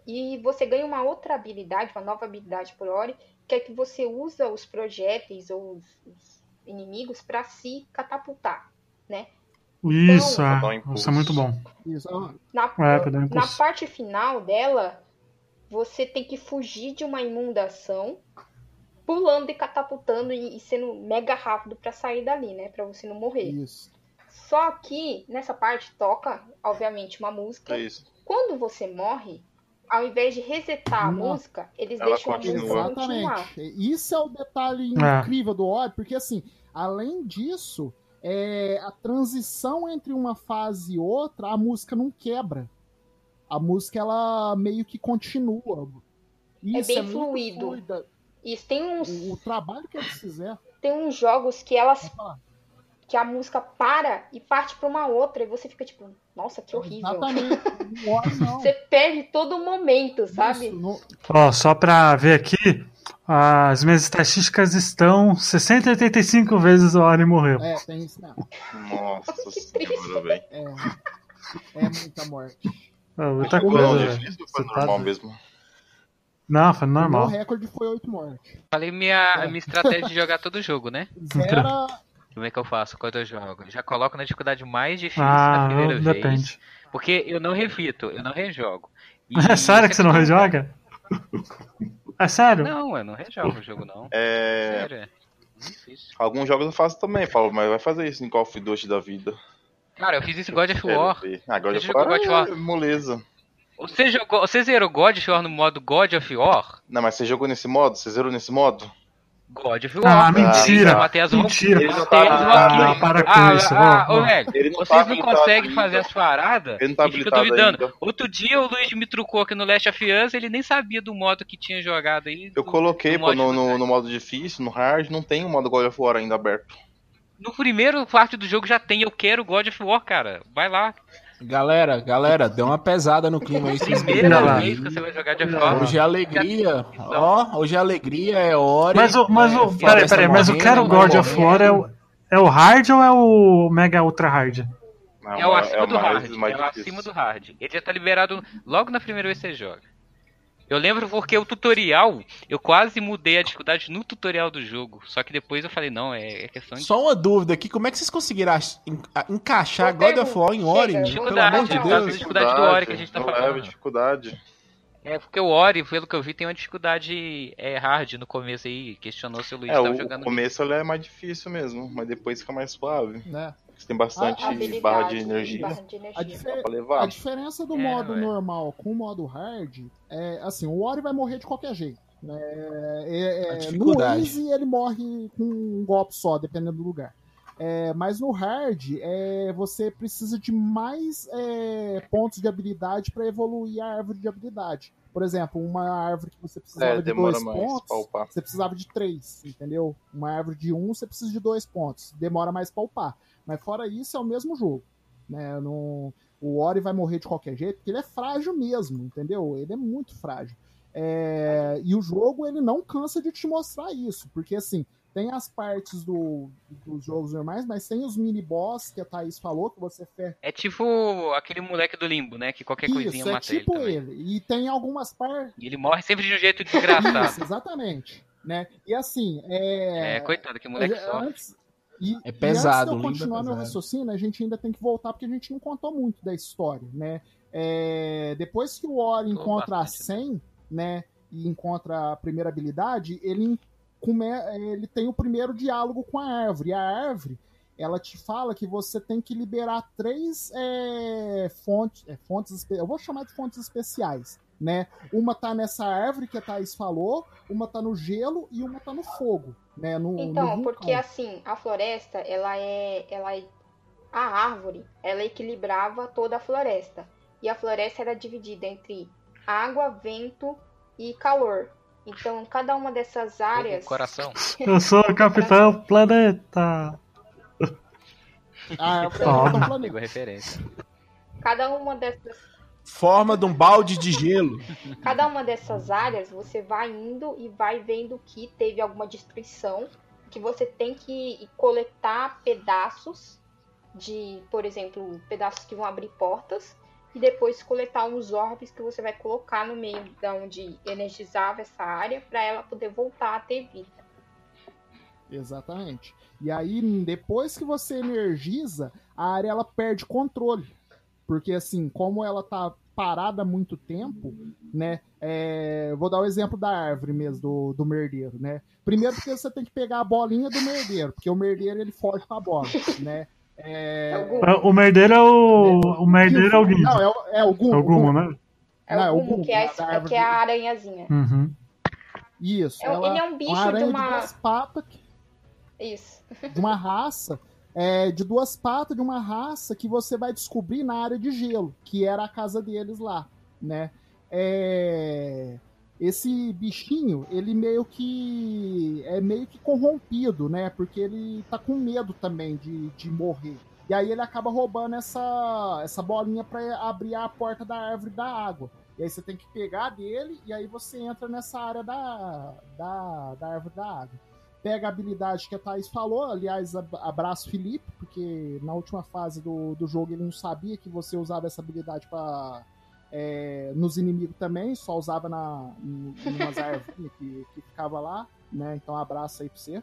E você ganha uma outra habilidade, uma nova habilidade por Ori, que é que você usa os projéteis ou os, os inimigos para se catapultar, né? Isso, um é. Isso é muito bom. Isso. Na, É, um na parte final dela, você tem que fugir de uma inundação, pulando e catapultando e, e sendo mega rápido para sair dali, né? Para você não morrer. Isso. Só que nessa parte toca, obviamente, uma música. É isso. Quando você morre, ao invés de resetar a música, eles Ela deixam a música continua. continuar. Exatamente. Isso é o detalhe É. incrível do Ori, porque assim, além disso, é, a transição entre uma fase e outra, a música não quebra. A música ela meio que continua. Isso bem muito fluido. Isso tem uns, O, o trabalho que eles fizeram. tem uns jogos que elas. Que a música para e parte para uma outra e você fica tipo, nossa, que horrível. Exatamente. O não. Você perde todo o momento, sabe? Isso, no- Ó, só pra ver aqui, as minhas estatísticas estão 685 vezes o Ori morreu. é, tem isso mesmo. Nossa Que senhora, velho. É, é muita morte. É muita Foi coisa, não, difícil ou foi Você tá normal doido. mesmo? Não, foi O normal. meu recorde foi 8 mortes. Falei minha, minha estratégia de jogar todo jogo, né? Zero. Como é que eu faço quando eu jogo? Já coloco na dificuldade mais difícil Ah, na primeira vez. depende. Porque eu não refito, eu não rejogo. E É sério que você não rejoga? É sério? Não, eu não rejogo o jogo, não. É. Sério, é. Difícil. Alguns jogos eu faço também, Paulo, mas vai fazer isso em Call of Duty da vida. Cara, eu fiz isso em God of War. Ah, God of War God of War? é moleza. Você jogou. Você zerou God of War no modo God of War? Não, mas você jogou nesse modo? Você zerou nesse modo? God of Ah, War. mentira, Eu matei as mentira. Matei as Ah, Valkyries. para com ah, isso, Ah, ô, velho, não tá vocês não conseguem fazer as paradas Ele não tá e fica duvidando. ainda. Outro dia o Luiz me trucou aqui no Last of Us, ele nem sabia do modo que tinha jogado aí. Eu do- coloquei do pô, no, no, no modo difícil, no hard, não tem o modo God of War ainda aberto. No primeiro parte do jogo já tem, eu quero God of War, cara. Vai lá. Galera, galera, deu uma pesada no clima aí. vocês Primeira vez que você vai jogar of War. Hoje é alegria. Ó, hoje é alegria, é hora. Mas o, mas o, peraí, peraí, mas o Quero God of War é o, é o hard ou é o Mega Ultra Hard? Não, É o acima o do mais- hard. mais é o acima do hard. Ele já tá liberado logo na primeira vez que você joga. Eu lembro porque o tutorial, eu quase mudei a dificuldade no tutorial do jogo. Só que depois eu falei, não, é, é questão de Só uma dúvida aqui, como é que vocês conseguiram encaixar God of War em Ori? Pelo amor de causa Deus. da dificuldade do Ori que a gente tá não falando. leva dificuldade. É, porque o Ori, pelo que eu vi, tem uma dificuldade é, hard no começo aí. Questionou se o Luiz É, tava o jogando. começo ele é mais difícil mesmo, mas depois fica mais suave. Né? Você tem bastante A- a Habilidade, barra de energia barra de A, energia. difer- a levar. diferença do É, modo ué. normal com o modo hard é assim, o Ori vai morrer de qualquer jeito. né? É, A é, no. Easy ele morre com um golpe só, dependendo do lugar. É, mas no hard é, você precisa de mais é, pontos de habilidade para evoluir a árvore de habilidade. Por exemplo, uma árvore que você precisava É, de dois mais pontos, você precisava de três, entendeu? Uma árvore de um, você precisa de dois pontos. Demora mais pra upar. Mas fora isso, é o mesmo jogo. Né? Não- o Ori vai morrer de qualquer jeito, porque ele é frágil mesmo, entendeu? Ele é muito frágil. É, E o jogo, ele não cansa de te mostrar isso. Porque, assim, tem as partes do, dos jogos normais, mas tem os mini-boss que a Thaís falou, que você fez. É tipo aquele moleque do limbo, né? Que qualquer Isso, coisinha é mata tipo ele. ele. E tem algumas partes. E ele morre sempre de um jeito desgraçado. Isso, exatamente. Né? E assim, é. É, coitado, que moleque é, sofre. E, É pesado, e o antes de eu é continuar meu pesado. raciocínio, a gente ainda tem que voltar porque a gente não contou muito da história, né? É, depois que o Ori encontra a bastante, 100, né, e encontra a primeira habilidade, ele, come, ele tem o primeiro diálogo com a árvore. E a árvore, ela te fala que você tem que liberar três é, fontes, é, fontes, eu vou chamar de fontes especiais, né? Uma tá nessa árvore que a Thaís falou, uma tá no gelo e uma tá no fogo, né? No, no Então, vulcão. porque assim, a floresta, ela é, ela é, a árvore, ela equilibrava toda a floresta. E a floresta era dividida entre água, vento e calor. Então, cada uma dessas áreas, O coração. Eu sou o Capitão Planeta. Ah, é o Planeta. A referência. cada uma dessas, Forma de um balde de gelo. cada uma dessas áreas, você vai indo e vai vendo que teve alguma destruição, que você tem que coletar pedaços de, por exemplo, pedaços que vão abrir portas e depois coletar uns orbes que você vai colocar no meio da onde energizava essa área para ela poder voltar a ter vida. Exatamente. E aí, depois que você energiza, a área ela perde controle. Porque assim, como ela tá parada há muito tempo, né? é, Vou dar o exemplo da árvore mesmo, do, do merdeiro, né? Primeiro porque você tem que pegar a bolinha do merdeiro, porque o merdeiro ele foge com a bola, né? É, É o Gumo, merdeiro é o. O merdeiro é o Guido. Não, é o, é o Gumo. É o Gumo, né? é não, é o o Gumo, Gumo, que, é, a- árvore que é a aranhazinha. Uhum. Isso. É ela- ele é um bicho uma de uma- duas patas que Isso. de uma raça, é, de duas patas de uma raça que você vai descobrir na área de gelo, que era a casa deles lá, né? É, esse bichinho, ele meio que é meio que corrompido, né? Porque ele tá com medo também de, de morrer. E aí ele acaba roubando essa, essa bolinha para abrir a porta da árvore da água. E aí você tem que pegar dele e aí você entra nessa área da, da, da árvore da água pega a habilidade que a Thaís falou. Aliás, ab- abraço Felipe, porque na última fase do, do jogo ele não sabia que você usava essa habilidade para nos inimigos também, só usava na, em em umas árvores que, que ficava lá, né? Então abraço aí pra você.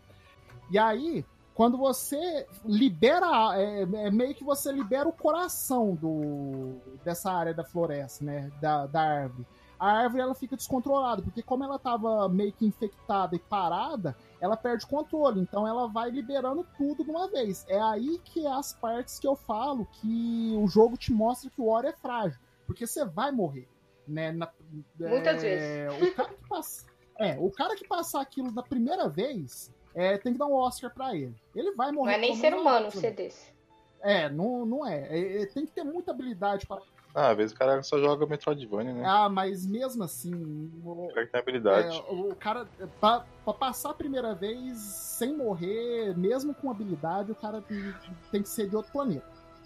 E aí, quando você libera, é, é meio que você libera o coração do, dessa área da floresta, né? Da, da árvore. A árvore ela fica descontrolada, porque como ela tava meio que infectada e parada, ela perde controle, então ela vai liberando tudo de uma vez. É aí que é as partes que eu falo que o jogo te mostra que o Ori é frágil, porque você vai morrer, né? Na- Muitas é, O cara que passa, é, o cara que passar aquilo da primeira vez, é, tem que dar um Oscar pra ele. Ele vai Não morrer. é nem ser humano ser desse. É, não, não é. É, é, Tem que ter muita habilidade para. Ah, às vezes o cara só joga Metroidvania, né? Ah, mas mesmo assim, o, O cara que tem habilidade. É, o cara, pra, pra passar a primeira vez sem morrer, mesmo com habilidade, o cara tem, tem que ser de outro planeta.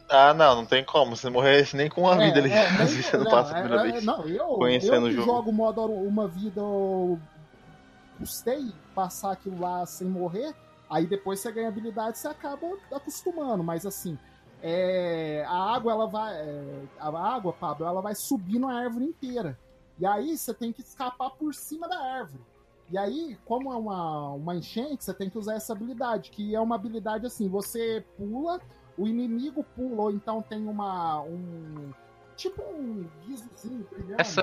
Ah, não, não tem como. Se morrer nem com uma É, vida ali, é, nem- você não não, passa a é, primeira é, vez. Não, eu, conhecendo eu o que jogo. jogo modo uma vida, eu custei passar aquilo lá sem morrer, aí depois você ganha habilidade e você acaba acostumando, mas assim, é, a água, ela vai. é, a água, Pablo, ela vai subindo a árvore inteira. E aí você tem que escapar por cima da árvore. E aí, como é uma, uma enchente, você tem que usar essa habilidade, que é uma habilidade assim, você pula, o inimigo pula, ou então tem uma. um. Tipo um guizozinho brilhando. Essa.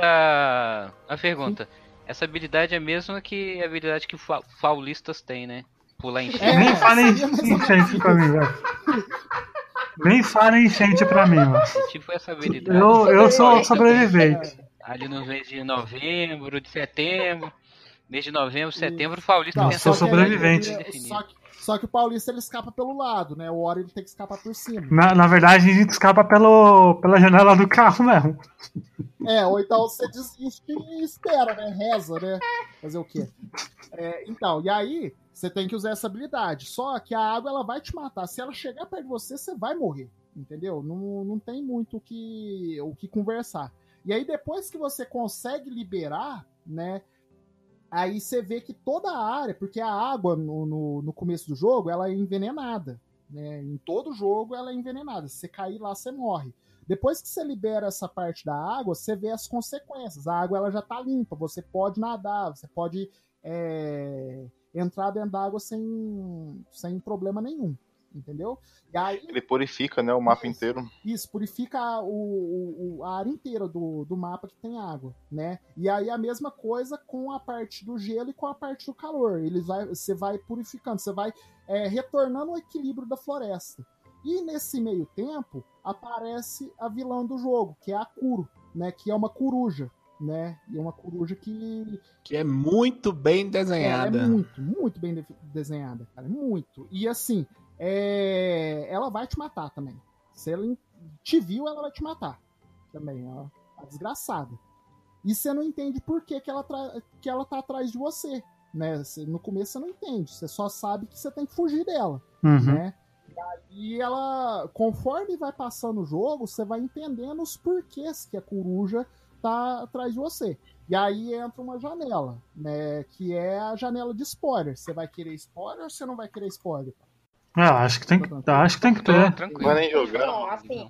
A pergunta. Essa habilidade é a mesma que a habilidade que fa- paulistas têm, né? Pular em É. Nem fala em enchente. Nem fala enchente pra mim, mano. É tipo essa habilidade. Eu, eu sou sobrevivente. Ali no mês de novembro, de setembro. Mês de novembro, setembro, o paulista Não, tem sou sobrevivente. Só que, só que o Paulista ele escapa pelo lado, né? O Ori ele tem que escapar por cima. Na, na verdade, a gente escapa pelo, pela janela do carro mesmo. É, ou então você desiste e espera, né? Reza, né? Fazer o quê? É, então, e aí você tem que usar essa habilidade. Só que a água ela vai te matar. Se ela chegar perto de você, você vai morrer. Entendeu? Não, não tem muito o que, o que conversar. E aí, depois que você consegue liberar, né? Aí você vê que toda a área, porque a água no, no, no começo do jogo ela é envenenada. Né? Em todo jogo ela é envenenada. Se você cair lá, você morre. Depois que você libera essa parte da água, você vê as consequências. A água ela já tá limpa, você pode nadar, você pode é, entrar dentro da água sem, sem problema nenhum entendeu? Aí, Ele purifica, né, o mapa isso, inteiro. Isso, purifica o, o, a área inteira do, do mapa que tem água, né? E aí a mesma coisa com a parte do gelo e com a parte do calor. Ele vai, você vai purificando, você vai é, retornando o equilíbrio da floresta. E nesse meio tempo aparece a vilã do jogo, que é a Kuro, né? Que é uma coruja, né? E é uma coruja que. Que é muito bem desenhada. É, é muito, muito bem de desenhada, cara. Muito. E assim, é... ela vai te matar também. Se ela te viu, ela vai te matar. Também, ela tá desgraçada. E você não entende por que, que, ela, tra... que ela tá atrás de você. Né? no começo você não entende, você só sabe que você tem que fugir dela. Uhum. Né? E ela, conforme vai passando o jogo, você vai entendendo os porquês que a coruja tá atrás de você. E aí entra uma janela, né? Que é a janela de spoiler. Você vai querer spoiler ou você não vai querer spoiler? Ah, acho que tem que, acho que, tem que ter. Tranquilo. Vai nem jogar. Não, assim,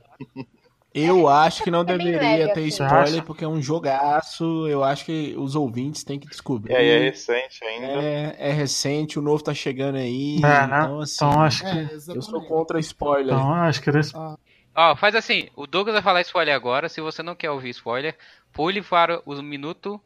eu acho que não é deveria ter assim. spoiler, porque é um jogaço. Eu acho que os ouvintes têm que descobrir. É, é recente ainda. É, é, recente, o novo tá chegando aí. É, né? Então, assim, então acho que. É, eu sou contra spoiler. Então acho que era. Ah. Ó, faz assim, o Douglas vai falar spoiler agora. Se você não quer ouvir spoiler, pule para o minuto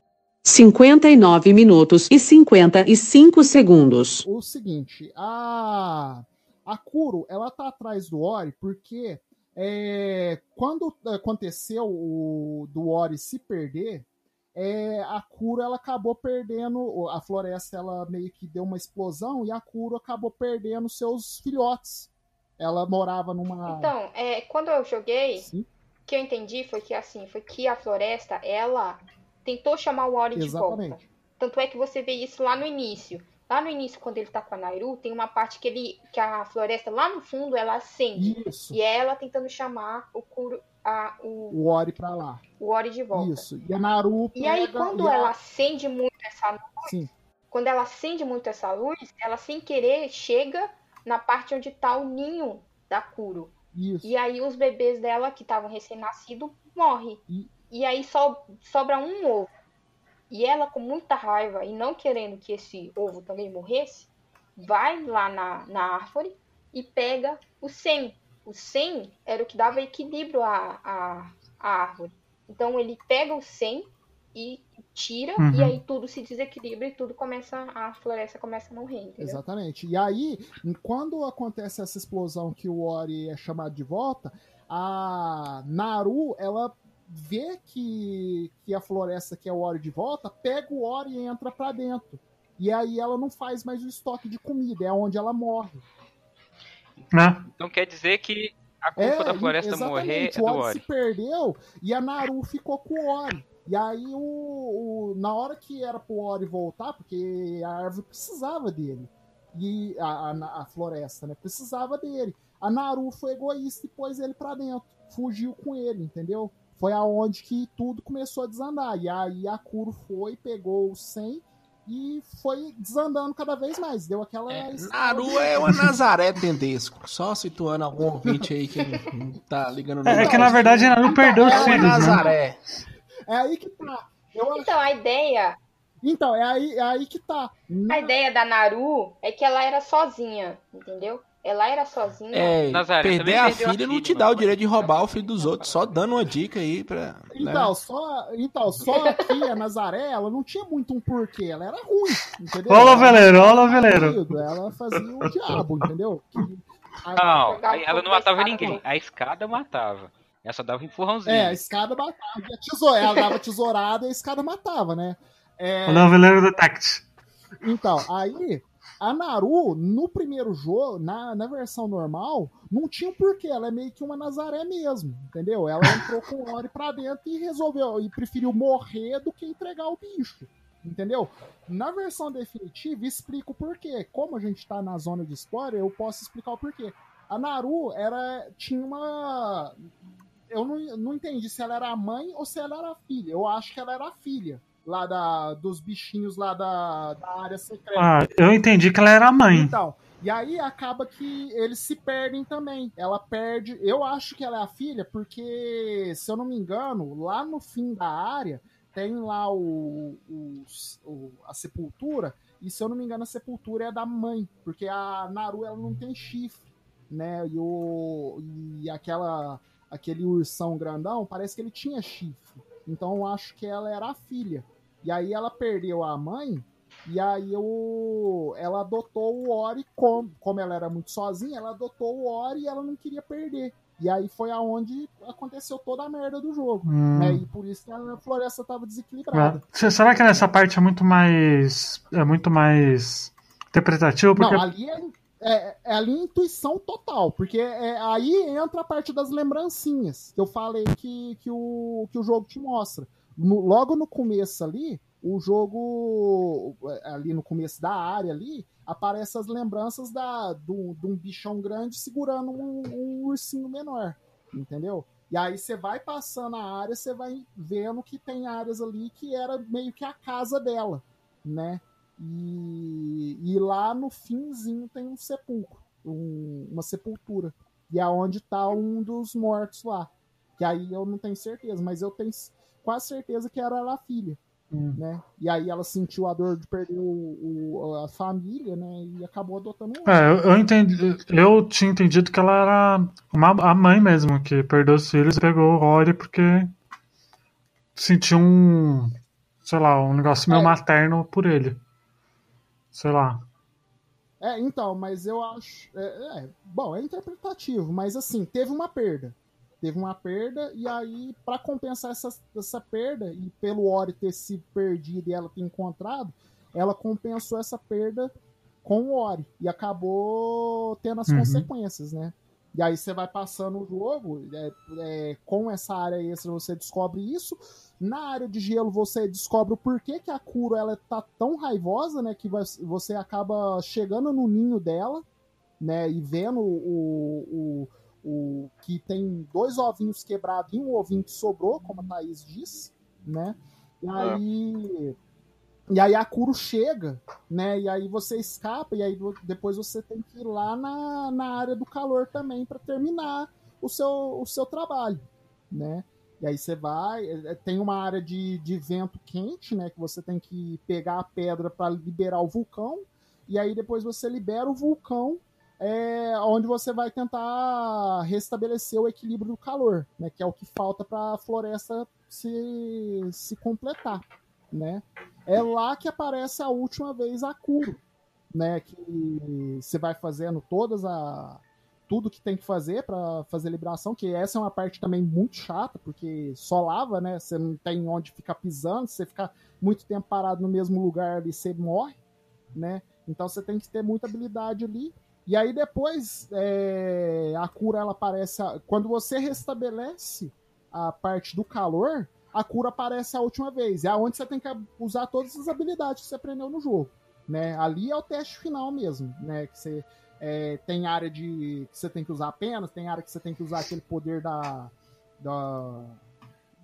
59 minutos e 55 segundos. O seguinte, a a Kuro, ela tá atrás do Ori porque é, quando aconteceu o do Ori se perder, é, a Kuro ela acabou perdendo, a floresta ela meio que deu uma explosão e a Kuro acabou perdendo seus filhotes. Ela morava numa. Então, é, quando eu joguei, o que eu entendi foi que assim, foi que a floresta ela tentou chamar o Ori Exatamente. de volta. Tanto é que você vê isso lá no início. Lá no início, quando ele tá com a Nairu, tem uma parte que ele. que a floresta lá no fundo ela acende. Isso. E é ela tentando chamar o Kuro. A, o, o Ori pra lá. O Ori de volta. Isso. E a Naru. E aí, quando ela acende muito essa luz. Sim. Quando ela acende muito essa luz, ela sem querer chega na parte onde tá o ninho da Kuro. Isso. E aí os bebês dela, que estavam recém-nascidos, morrem. E... e aí so, sobra um ovo. E ela, com muita raiva e não querendo que esse ovo também morresse, vai lá na, na árvore e pega o 100. O 100 era o que dava equilíbrio à, à, à árvore. Então ele pega o 100 e tira, uhum. e aí tudo se desequilibra e tudo começa, a floresta começa a morrer. Entendeu? Exatamente. E aí, quando acontece essa explosão que o Ori é chamado de volta, a Naru, ela vê que, que a floresta quer o Ori de volta, pega o Ori e entra para dentro. E aí ela não faz mais o estoque de comida, é onde ela morre. Né? Então quer dizer que a culpa é, da floresta morrer é do Ori. O Ori se perdeu e a Naru ficou com o Ori. E aí, o, o, na hora que era pro Ori voltar, porque a árvore precisava dele, e a, a, a floresta, né, precisava dele. A Naru foi egoísta e pôs ele para dentro, fugiu com ele, entendeu? foi aonde que tudo começou a desandar. E aí a Kuro foi, pegou o 100 e foi desandando cada vez mais. Deu aquela. É, Naru é uma Nazaré Tendesco. Só situando algum ouvinte aí que não tá ligando no. É, é que na verdade Naru perdeu é os filhos. Né? Nazaré. Né? É aí que tá. Eu então, a ideia. Então, é aí, é aí que tá. A ideia da Naru é que ela era sozinha, entendeu? Ela era sozinha. É, Nazaré, perder a filha, a filha não te dá o direito de roubar o filho dos outros, só dando uma dica aí pra. Né? Então, né? só, então, só aqui a Nazaré, ela não tinha muito um porquê, ela era ruim, entendeu? Olha o veleiro, olha o veleiro. Ela fazia o diabo, entendeu? Não, ela não matava ninguém, a escada matava. Ela só dava um empurrãozinho. É, a escada matava. A tesoura, ela dava tesourada e a escada matava, né? É... O veleiro do Tact. Então, aí a Naru, no primeiro jogo, na, na versão normal, não tinha um porquê. Ela é meio que uma Nazaré mesmo, entendeu? Ela entrou com o Ori pra dentro e resolveu, e preferiu morrer do que entregar o bicho. Entendeu? Na versão definitiva, explico o porquê. Como a gente tá na zona de spoiler, eu posso explicar o porquê. A Naru era, tinha uma. Eu não, não entendi se ela era a mãe ou se ela era a filha. Eu acho que ela era a filha lá da, dos bichinhos lá da, da área secreta. Ah, eu entendi que ela era a mãe. Então, e aí acaba que eles se perdem também. Ela perde. Eu acho que ela é a filha, porque, se eu não me engano, lá no fim da área tem lá o, o, o, a sepultura. E se eu não me engano, a sepultura é da mãe. Porque a Naru ela não tem chifre. Né? E, o, e aquela, aquele ursão grandão, parece que ele tinha chifre. Então eu acho que ela era a filha. E aí ela perdeu a mãe e aí o, ela adotou o Ori, como, como ela era muito sozinha, ela adotou o Ori e ela não queria perder. E aí foi aonde aconteceu toda a merda do jogo. Hum. Né? E por isso que a floresta estava desequilibrada. É. Será que nessa parte é muito mais. é muito mais interpretativo? Porque... Não, ali é, é, é ali intuição total, porque é, aí entra a parte das lembrancinhas que eu falei que, que, o, que o jogo te mostra. No, logo no começo ali, o jogo ali no começo da área ali aparece as lembranças da de um bichão grande segurando um, um, ursinho menor, entendeu? E aí você vai passando a área, você vai vendo que tem áreas ali que era meio que a casa dela, né? E, e lá no finzinho tem um sepulcro, um, uma sepultura. E é onde tá um dos mortos lá. Que aí eu não tenho certeza, mas eu tenho quase certeza que era a filha. Hum. Né? E aí ela sentiu a dor de perder o, o a família, né? E acabou adotando um. É, eu, eu, entendi. Eu tinha entendido que ela era uma, a mãe mesmo, que perdeu os filhos e pegou o Rory porque sentiu um. Sei lá, um negócio meio é. materno por ele. Sei lá. É, então, mas eu acho. É, é, bom, é interpretativo, mas assim, teve uma perda teve uma perda, e aí, para compensar essa, essa perda, e pelo Ori ter se perdido e ela ter encontrado, ela compensou essa perda com o Ori, e acabou tendo as uhum. consequências, né? E aí você vai passando o jogo, é, é, com essa área extra você descobre isso. Na área de gelo você descobre o porquê que a Kuro ela tá tão raivosa, né? Que você acaba chegando no ninho dela, né? E vendo o, o o que tem dois ovinhos quebrados e um ovinho que sobrou, como a Thaís disse, né? E ah. aí, e aí a Kuro chega, né? E aí você escapa, e aí depois você tem que ir lá na, na área do calor também para terminar o seu, o seu trabalho, né? E aí você vai, é, é, tem uma área de, de vento quente, né? Que você tem que pegar a pedra para liberar o vulcão, e aí depois você libera o vulcão é onde você vai tentar restabelecer o equilíbrio do calor, né, que é o que falta para a floresta se, se completar, né? É lá que aparece a última vez a Kuro, né, que você vai fazendo todas a tudo que tem que fazer para fazer liberação, que essa é uma parte também muito chata, porque só lava, né? Você não tem onde ficar pisando, você ficar muito tempo parado no mesmo lugar ali, você morre, né? Então você tem que ter muita habilidade ali e aí depois é, a cura ela aparece. Quando você restabelece a parte do calor, a cura aparece a última vez. É onde você tem que usar todas as habilidades que você aprendeu no jogo. Né? Ali é o teste final mesmo, né? Que você é, tem área de que você tem que usar apenas, tem área que você tem que usar aquele poder da, da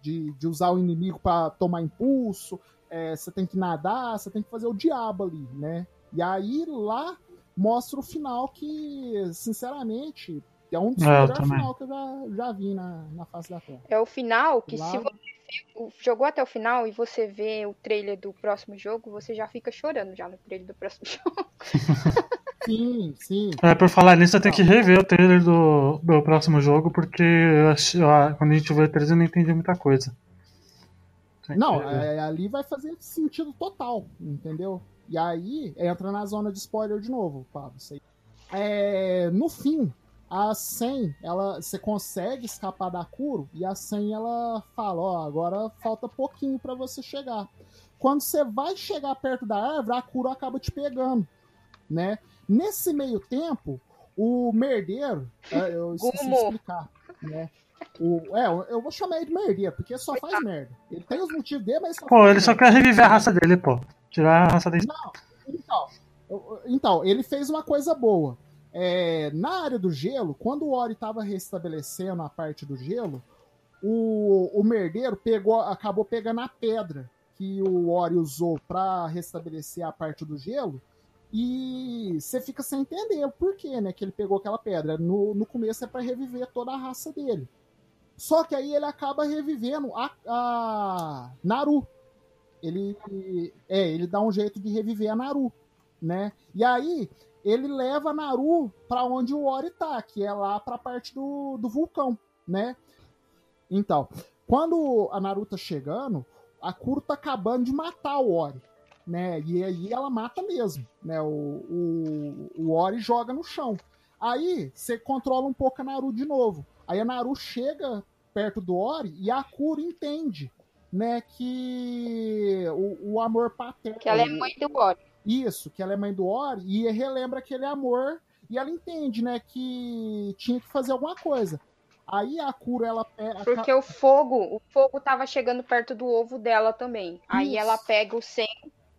de, de usar o inimigo para tomar impulso. É, você tem que nadar, você tem que fazer o diabo ali, né? E aí lá mostra o final que, sinceramente, é um dos é, melhores final que eu já, já vi na, na face da Terra. É o final que Lá... se você jogou até o final e você vê o trailer do próximo jogo, você já fica chorando já no trailer do próximo jogo. Sim, sim. É, por falar nisso, eu tenho que rever o trailer do, do próximo jogo, porque eu ach, quando a gente viu o trailer eu não entendi muita coisa. Não, é, ali vai fazer sentido total, entendeu? E aí entra na zona de spoiler de novo, Pablo. É, no fim, a Sen, ela, você consegue escapar da Kuro e a Sen ela fala, ó, agora falta pouquinho para você chegar. Quando você vai chegar perto da árvore, a Kuro acaba te pegando, né? Nesse meio tempo, o merdeiro, é, eu esqueci de explicar, né? O, é, eu vou chamar ele de merdeiro, porque só faz merda. Ele tem os motivos dele, mas só Pô, ele só quer reviver a raça dele, pô. Tirar a raça dele. Não, então, então, ele fez uma coisa boa. É, na área do gelo, quando o Ori estava restabelecendo a parte do gelo, o, o merdeiro pegou, acabou pegando a pedra que o Ori usou para restabelecer a parte do gelo. E você fica sem entender o porquê, né? Que ele pegou aquela pedra. No, no começo é para reviver toda a raça dele. Só que aí ele acaba revivendo a, a Naru. Ele, é, ele dá um jeito de reviver a Naru, né? E aí ele leva a Naru para onde o Ori tá, que é lá para a parte do, do vulcão, né? Então, quando a Naru tá chegando, a Kuro tá acabando de matar o Ori, né? E aí ela mata mesmo, né? O, o, o Ori joga no chão. Aí você controla um pouco a Naru de novo. Aí a Naru chega perto do Ori e a Kuro entende, né, que o, o amor paterno. Que ela é mãe do Ori. Isso, que ela é mãe do Ori e relembra aquele amor e ela entende, né, que tinha que fazer alguma coisa. Aí a Kuro ela pega. Porque o fogo, o fogo tava chegando perto do ovo dela também. Aí Isso. ela pega o 100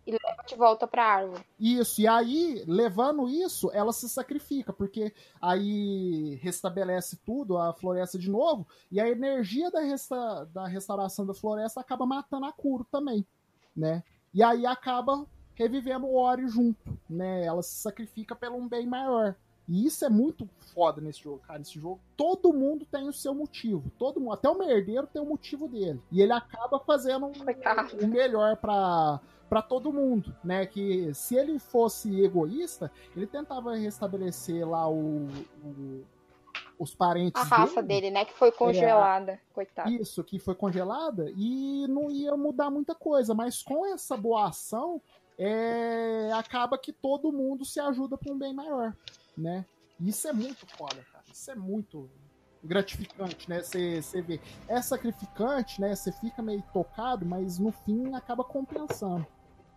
e leva de volta pra árvore. Isso, e aí, levando isso, ela se sacrifica, porque aí restabelece tudo, a floresta de novo, e a energia da, resta da restauração da floresta acaba matando a Kuro também, né? E aí acaba revivendo o Ori junto, né? Ela se sacrifica pelo um bem maior. E isso é muito foda nesse jogo, cara. Esse jogo, todo mundo tem o seu motivo. Todo mundo, até o merdeiro tem o motivo dele. E ele acaba fazendo o melhor pra, pra todo mundo, né? Que se ele fosse egoísta, ele tentava restabelecer lá o, o- os parentes A raça dele, né? Que foi congelada. Coitado. isso, que foi congelada, e não ia mudar muita coisa. Mas com essa boa ação, é, acaba que todo mundo se ajuda para um bem maior, né? Isso é muito foda, cara. Isso é muito gratificante, né? Você vê. É sacrificante, né? Você fica meio tocado, mas no fim acaba compensando.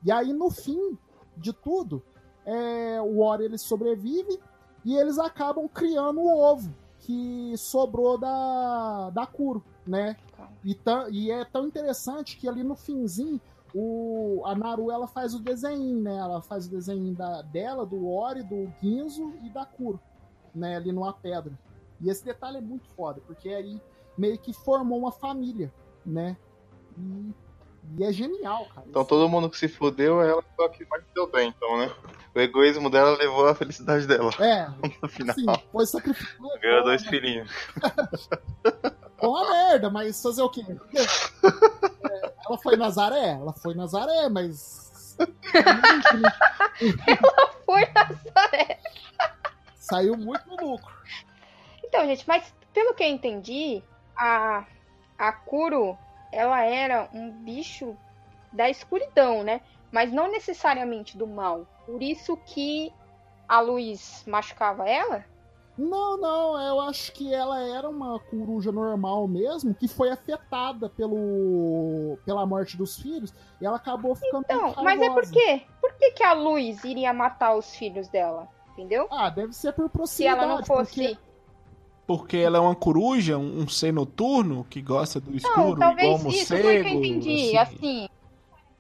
E aí, no fim de tudo, é, o Ori ele sobrevive e eles acabam criando o ovo que sobrou da, da Kuro, né? E, tã- e é tão interessante que ali no finzinho o, a Naru ela faz o desenho, né? Ela faz o desenho da, dela, do Ori, do Ginzo e da Kuro, né? Ali numa pedra. E esse detalhe é muito foda, porque aí meio que formou uma família, né? E, e é genial, cara. Então todo mundo que se fudeu, ela foi a que mais se deu bem, então, né? O egoísmo dela levou a felicidade dela. É, No final, sim, foi sacrificado. ganhou dois filhinhos. Foi uma merda, mas fazer o quê? É, ela foi Nazaré? Ela foi Nazaré, mas. Foi Nazaré. Saiu muito no lucro. Então, gente, mas pelo que eu entendi, a, a Kuro, ela era um bicho da escuridão, né? Mas não necessariamente do mal. Por isso que a luz machucava ela? Não, não, eu acho que ela era uma coruja normal mesmo, que foi afetada pelo pela morte dos filhos, e ela acabou ficando Então, mas é por quê? Por que, que a luz iria matar os filhos dela? Entendeu? Ah, deve ser por Se proximidade. ela não fosse. Porque- ela é uma coruja, um, um ser noturno que gosta do escuro, Não, talvez igual isso morcego. foi o que eu entendi. Assim.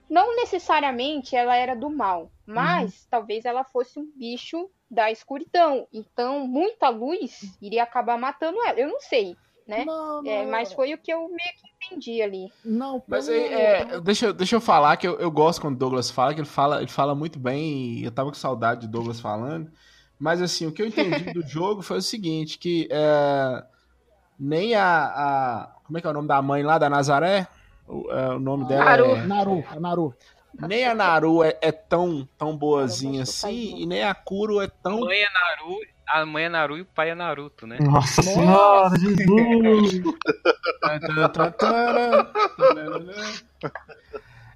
não necessariamente ela era do mal, mas Uhum. talvez ela fosse um bicho da escuridão. Então, muita luz iria acabar matando ela. Eu não sei, né? Não, não, É, mas foi o que eu meio que entendi ali. Não, Mas aí, é, deixa, eu- deixa eu falar que eu, eu gosto quando o Douglas fala, que ele fala, ele fala muito bem, eu tava com saudade do Douglas falando. Mas assim, o que eu entendi do jogo foi o seguinte, que é, nem a, a- Como é que é o nome da mãe lá, da Nazaré? O, é, o nome dela Naru. é... Naru, a Naru. Nem a Naru é, é tão, tão boazinha assim, e nem a Kuro é A tão... mãe é Naru, a mãe é Naru e o pai é Naruto, né? Nossa senhora, Jesus!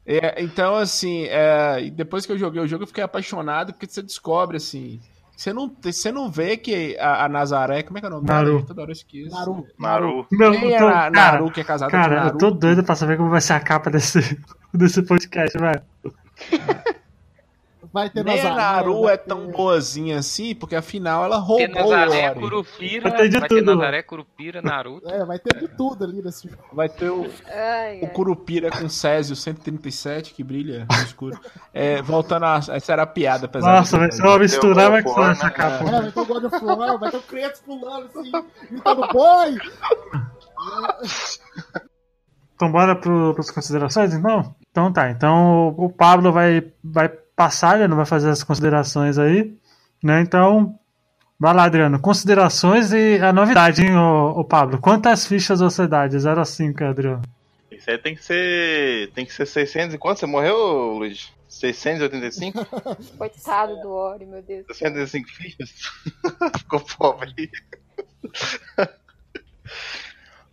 É, então, assim, é, depois que eu joguei o jogo, eu fiquei apaixonado, porque você descobre, assim. Você não, você não vê que a, a Nazaré. Como é que é o nome Naru. dela? Toda hora eu esqueço. Naru. Naru. Meu, Quem é tô- cara, Naru que é casada com cara, Naru? eu tô doido pra saber como vai ser a capa desse, desse podcast, velho. Vai ter Nem a Nazaré, Naru vai é ter- tão boazinha assim, porque afinal ela Tem roubou o Nazaré, Ori. Curupira, Vai ter de vai ter tudo, Nazaré, Curupira, Naruto. É, vai ter de tudo ali nesse jogo. Vai ter o, Ai, o ai. Curupira com Césio 137, que brilha no escuro. É, voltando a. Essa era a piada, apesar Nossa, vai ser uma mistura, vai o of essa War, capa. É, vai ter o God of War, vai ter o Kratos pulando assim, gritando boi! Então bora para as considerações, então? Então tá, então o Pablo vai, vai passar, ele não vai fazer as considerações aí, né? Então, vai lá, Adriano. Considerações e a novidade, hein, o, Pablo? Quantas fichas você dá de 0 a 5, Adriano? Isso aí tem que ser. Tem que ser 600 e quanto? Você morreu, Luiz? 685? Coitado do Ori, meu Deus. 685 fichas? Ficou pobre.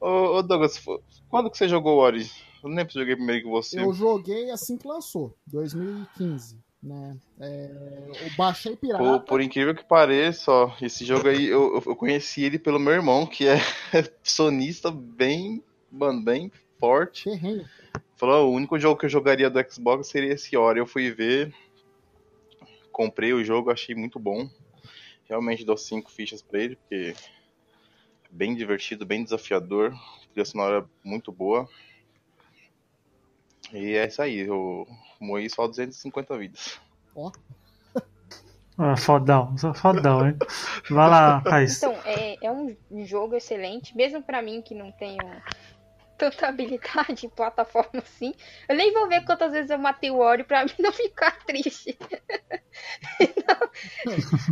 ô, ô, Douglas, quando que você jogou o Ori? Eu não lembro se eu joguei primeiro que você. Eu joguei assim que lançou, 2015. Né? É, eu baixei pirata. Por, por, incrível que pareça, ó, esse jogo aí eu, eu conheci ele pelo meu irmão, que é sonista bem, mano, bem forte. Falou, o único jogo que eu jogaria do Xbox seria esse Ori. Eu fui ver, comprei o jogo, achei muito bom. Realmente dou cinco fichas para ele, porque é bem divertido, bem desafiador. A trilha sonora muito boa. E é isso aí, eu moí só 250 vidas. Ó. Ah, fodão, fodão, hein? Vai lá, Thaís. Então, é, é um jogo excelente, mesmo para mim que não tenho tanta habilidade em plataforma assim. Eu nem vou ver quantas vezes eu matei o Ori pra mim não ficar triste. então,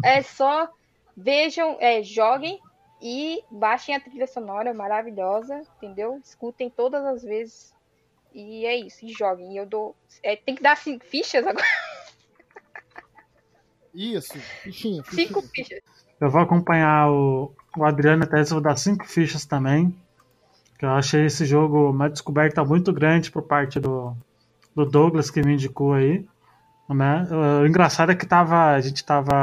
é só vejam, é, joguem e baixem a trilha sonora maravilhosa, entendeu? Escutem todas as vezes e é isso, e joguem. E eu dou. É, tem que dar cinco fichas agora. Isso, fichinha, fichinha. Cinco fichas. Eu vou acompanhar o, o Adriano até eu vou dar cinco fichas também. Que eu achei esse jogo uma descoberta muito grande por parte do, do Douglas que me indicou aí. Né? O engraçado é que tava, a gente tava.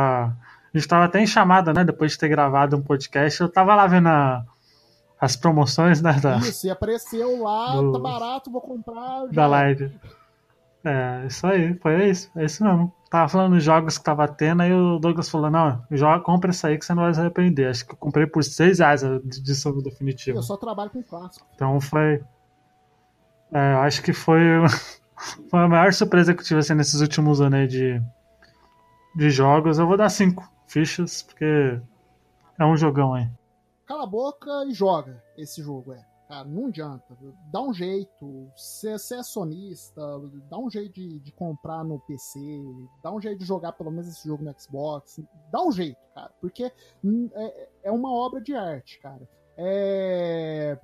A gente tava até em chamada, né? Depois de ter gravado um podcast, eu tava lá vendo a, as promoções, né? Da, isso, e apareceu lá, do, tá barato, vou comprar. Da live. É, isso aí, foi isso, é isso mesmo. Tava falando dos jogos que tava tendo, aí o Douglas falou, não, joga, compra isso aí que você não vai se arrepender. Acho que eu comprei por 6 reais a edição definitiva. Eu só trabalho com clássico. Então foi. É, acho que foi, foi a maior surpresa que eu tive assim, nesses últimos anos aí de, de jogos. Eu vou dar 5 fichas, porque é um jogão aí cala a boca e joga esse jogo, é. Cara, não adianta. Dá um jeito. Se você é sonista, dá um jeito de, de, comprar no PC, dá um jeito de jogar pelo menos esse jogo no Xbox. Dá um jeito, cara. Porque é, é uma obra de arte, cara. É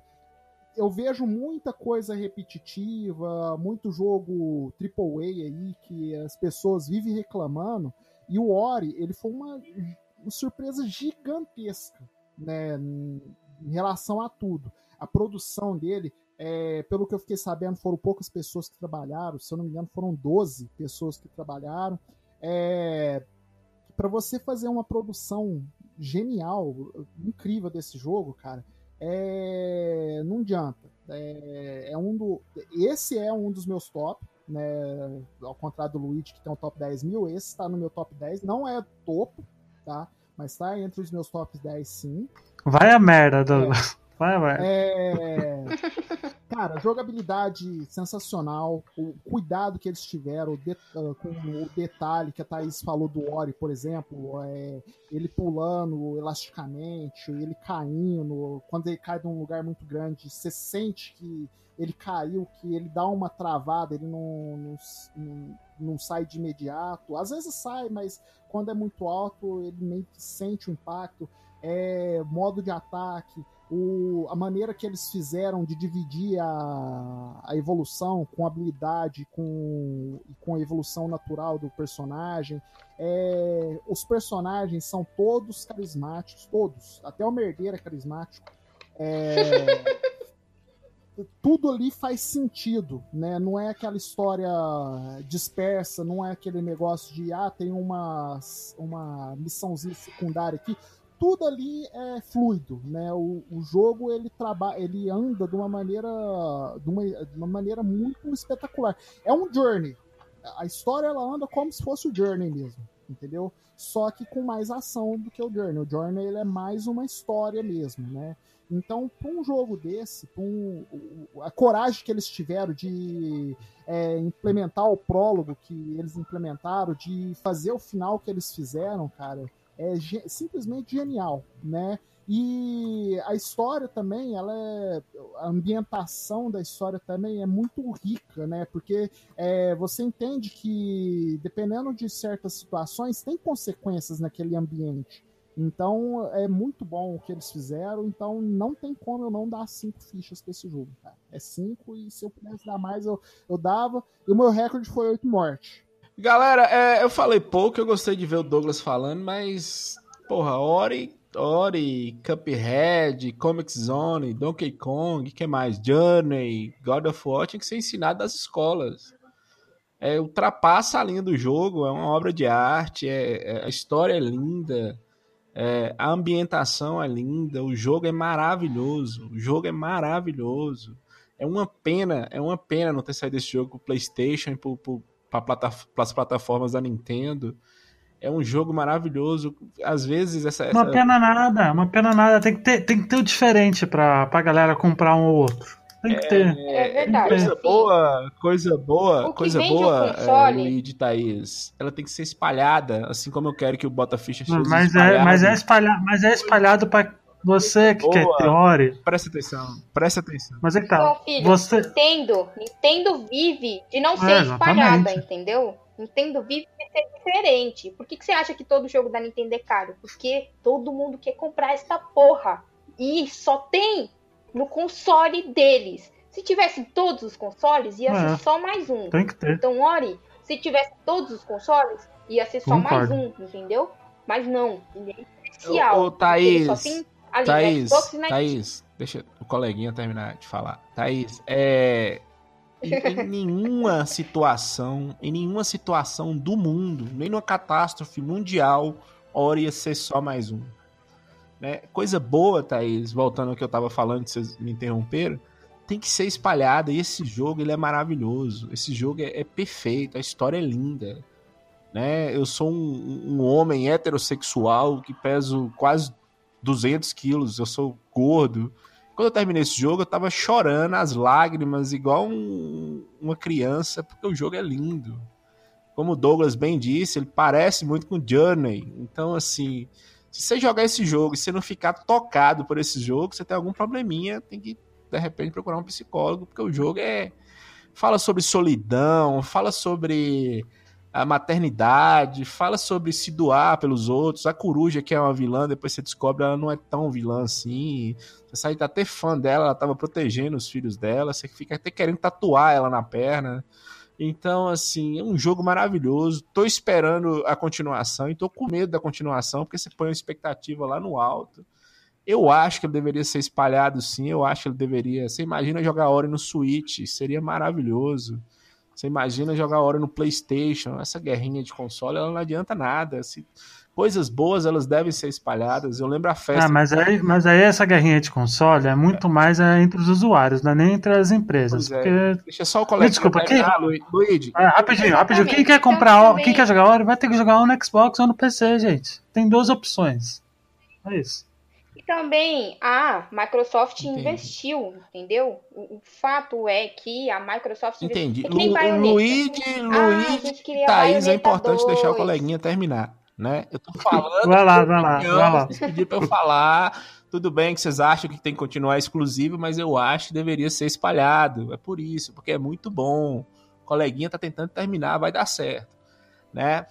eu vejo muita coisa repetitiva, muito jogo AAA aí que as pessoas vivem reclamando. E o Ori, ele foi uma, uma surpresa gigantesca né, em relação a tudo. A produção dele, é, pelo que eu fiquei sabendo, foram poucas pessoas que trabalharam, se eu não me engano, foram 12 pessoas que trabalharam. É, para você fazer uma produção genial, incrível desse jogo, cara, é, não adianta. É, é, um do, esse é um dos meus top, né? Ao contrário do Luigi, que tem um top 10 mil, esse está no meu top 10. Não é topo, tá? Mas tá entre os meus top 10 sim. Vai a merda, Douglas. É. Vai a merda. É... Cara, jogabilidade sensacional. O cuidado que eles tiveram de... Ah, com o detalhe que a Thaís falou do Ori, por exemplo, é... ele pulando elasticamente, ele caindo. Quando ele cai num lugar muito grande, você sente que ele caiu, que ele dá uma travada, ele não, não, não, não sai de imediato. Às vezes sai, mas quando é muito alto, ele meio que sente o impacto. É, modo de ataque, o, a maneira que eles fizeram de dividir a, a evolução com habilidade com, com a evolução natural do personagem. É, os personagens são todos carismáticos, todos. Até o Merdeiro é carismático. É, tudo ali faz sentido, né? Não é aquela história dispersa, não é aquele negócio de ah, tem uma, uma missãozinha secundária aqui. Tudo ali é fluido, né? O, o jogo ele trabalha, ele anda de uma maneira, de uma, de uma maneira muito espetacular. É um journey. A história ela anda como se fosse o journey mesmo, entendeu? Só que com mais ação do que o journey. O journey ele é mais uma história mesmo, né? Então, para um jogo desse, um, a coragem que eles tiveram de é, implementar o prólogo que eles implementaram, de fazer o final que eles fizeram, cara, é simplesmente genial, né? E a história também, ela é, a ambientação da história também é muito rica, né? Porque é, você entende que, dependendo de certas situações, tem consequências naquele ambiente. Então é muito bom o que eles fizeram. Então não tem como eu não dar cinco fichas para esse jogo. Cara. É cinco e se eu pudesse dar mais eu, eu dava. E o meu recorde foi oito mortes. Galera, é, eu falei pouco, eu gostei de ver o Douglas falando, mas porra, Ori, Ori, Cuphead, Comic Zone, Donkey Kong, que mais? Journey, God of War tinha que ser ensinado das escolas. É, ultrapassa a linha do jogo, é uma obra de arte, é, é a história é linda. É, a ambientação é linda, o jogo é maravilhoso, o jogo é maravilhoso. É uma pena, é uma pena não ter saído esse jogo pro PlayStation e para plata, as plataformas da Nintendo. É um jogo maravilhoso. Às vezes essa, essa... Uma pena nada, uma pena nada. Tem que ter, tem que ter o diferente para pra galera comprar um ou outro. Tem que ter. É, é verdade. Coisa boa, coisa boa, coisa boa, é, Luigi Thaís. Ela tem que ser espalhada, assim como eu quero que o Bota Ficha seja mas é, mas é espalhado, mas é espalhado para você que boa. quer teoria. Presta atenção, presta atenção. Mas é que tá. Bom, filho, você... Nintendo, Nintendo vive de não ser é, espalhada, entendeu? Nintendo vive de ser diferente. Por que, que você acha que todo jogo da Nintendo é caro? Porque todo mundo quer comprar essa porra. E só tem no console deles. Se tivesse todos os consoles, ia é, ser só mais um. Tem que ter. Então, Ori, se tivesse todos os consoles, ia ser só Concordo. mais um, entendeu? Mas não, ele é especial. Ô, ô Thaís, só tem ali, Thaís, Thaís, deixa o coleguinha terminar de falar. Thaís, é... Em, em nenhuma situação, em nenhuma situação do mundo, nem numa catástrofe mundial, Ori ia ser só mais um. Né? Coisa boa, Thaís, voltando ao que eu tava falando, que vocês me interromperam, tem que ser espalhada. E esse jogo ele é maravilhoso. Esse jogo é, é perfeito, a história é linda. Né? Eu sou um, um homem heterossexual que peso quase 200 quilos, eu sou gordo. Quando eu terminei esse jogo, eu tava chorando as lágrimas, igual um, uma criança, porque o jogo é lindo. Como o Douglas bem disse, ele parece muito com Journey. Então, assim, se você jogar esse jogo e você não ficar tocado por esse jogo, você tem algum probleminha, tem que, de repente, procurar um psicólogo, porque o jogo é. Fala sobre solidão, fala sobre a maternidade, fala sobre se doar pelos outros. A coruja, que é uma vilã, depois você descobre ela não é tão vilã assim. Você sai até fã dela, ela tava protegendo os filhos dela, você fica até querendo tatuar ela na perna. Então, assim, é um jogo maravilhoso. Tô esperando a continuação e tô com medo da continuação, porque você põe uma expectativa lá no alto. Eu acho que ele deveria ser espalhado sim, eu acho que ele deveria. Você imagina jogar Ori no Switch, seria maravilhoso. Você imagina jogar Ori no PlayStation, essa guerrinha de console, ela não adianta nada. Se coisas boas elas devem ser espalhadas. Eu lembro a festa. Ah, mas aí, mas aí essa guerrinha de console é muito é. mais é, entre os usuários, não é nem entre as empresas. É. Porque... Deixa só o colega. Desculpa, quem... Luigi. Ah, rapidinho, rapidinho. Quem quer comprar, quem quer jogar Ori vai ter que jogar no Xbox ou no PC, gente. Tem duas opções. É isso. E também a Microsoft Entendi. investiu, entendeu? O, o, fato é que a Microsoft Entendi. Investiu. É Lu, Luigi, Luigi, ah, Thaís, é importante 2. deixar o coleguinha terminar né? Eu tô falando. vai lá, vai lá, vai lá. Pediram pra eu falar. Tudo bem que vocês acham que tem que continuar exclusivo, mas eu acho que deveria ser espalhado. É por isso, porque é muito bom. O coleguinha tá tentando terminar, vai dar certo, né?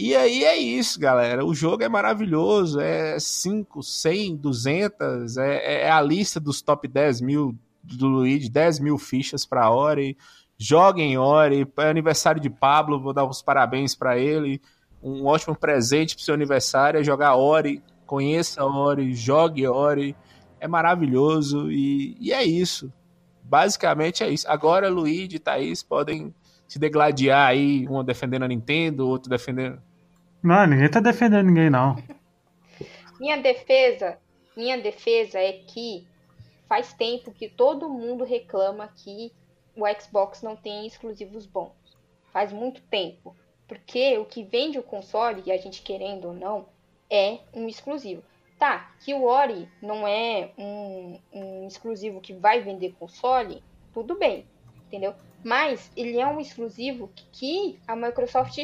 E aí é isso, galera. O jogo é maravilhoso. É 5, 100, 200. É, é a lista dos top 10 mil do Luigi, 10 mil fichas pra Ori. Joguem Ori. É aniversário de Pablo, vou dar os parabéns para ele um ótimo presente para seu aniversário é jogar Ori. Conheça Ori, jogue Ori. É maravilhoso e, e é isso. Basicamente é isso. Agora Luigi e Thaís podem se degladiar aí, um defendendo a Nintendo, outro defendendo. Não, ninguém tá defendendo ninguém, não. minha defesa, minha defesa é que faz tempo que todo mundo reclama que o Xbox não tem exclusivos bons. Faz muito tempo. Porque o que vende o console, e a gente querendo ou não, é um exclusivo. Tá, que o Ori não é um, um exclusivo que vai vender console, tudo bem, entendeu? Mas ele é um exclusivo que a Microsoft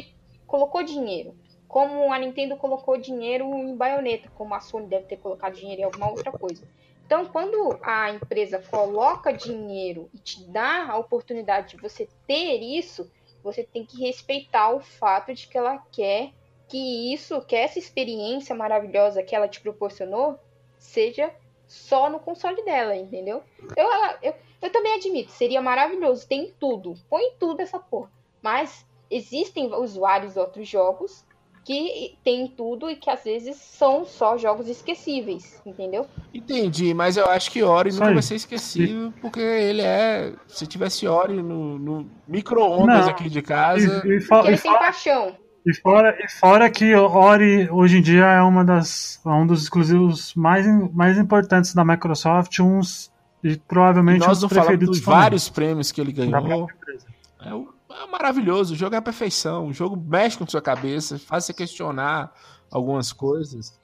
colocou dinheiro. Como a Nintendo colocou dinheiro em baioneta, como a Sony deve ter colocado dinheiro em alguma outra coisa. Então, quando a empresa coloca dinheiro e te dá a oportunidade de você ter isso, você tem que respeitar o fato de que ela quer que isso, que essa experiência maravilhosa que ela te proporcionou, seja só no console dela, entendeu? Eu, eu, eu também admito, seria maravilhoso, tem tudo, põe tudo essa porra. Mas existem usuários de outros jogos que tem tudo e que às vezes são só jogos esquecíveis, entendeu? Entendi, mas eu acho que Ori nunca vai ser esquecível, porque ele é. Se tivesse Ori no, no micro-ondas aqui de casa. E, e, porque ele tem paixão. E fora, e fora que Ori hoje em dia é uma das, é um dos exclusivos mais, mais importantes da Microsoft, uns e provavelmente e nós não falamos dos vários prêmios que ele ganhou. É, o, é maravilhoso, o jogo é a perfeição, o jogo mexe com sua cabeça, faz você questionar algumas coisas.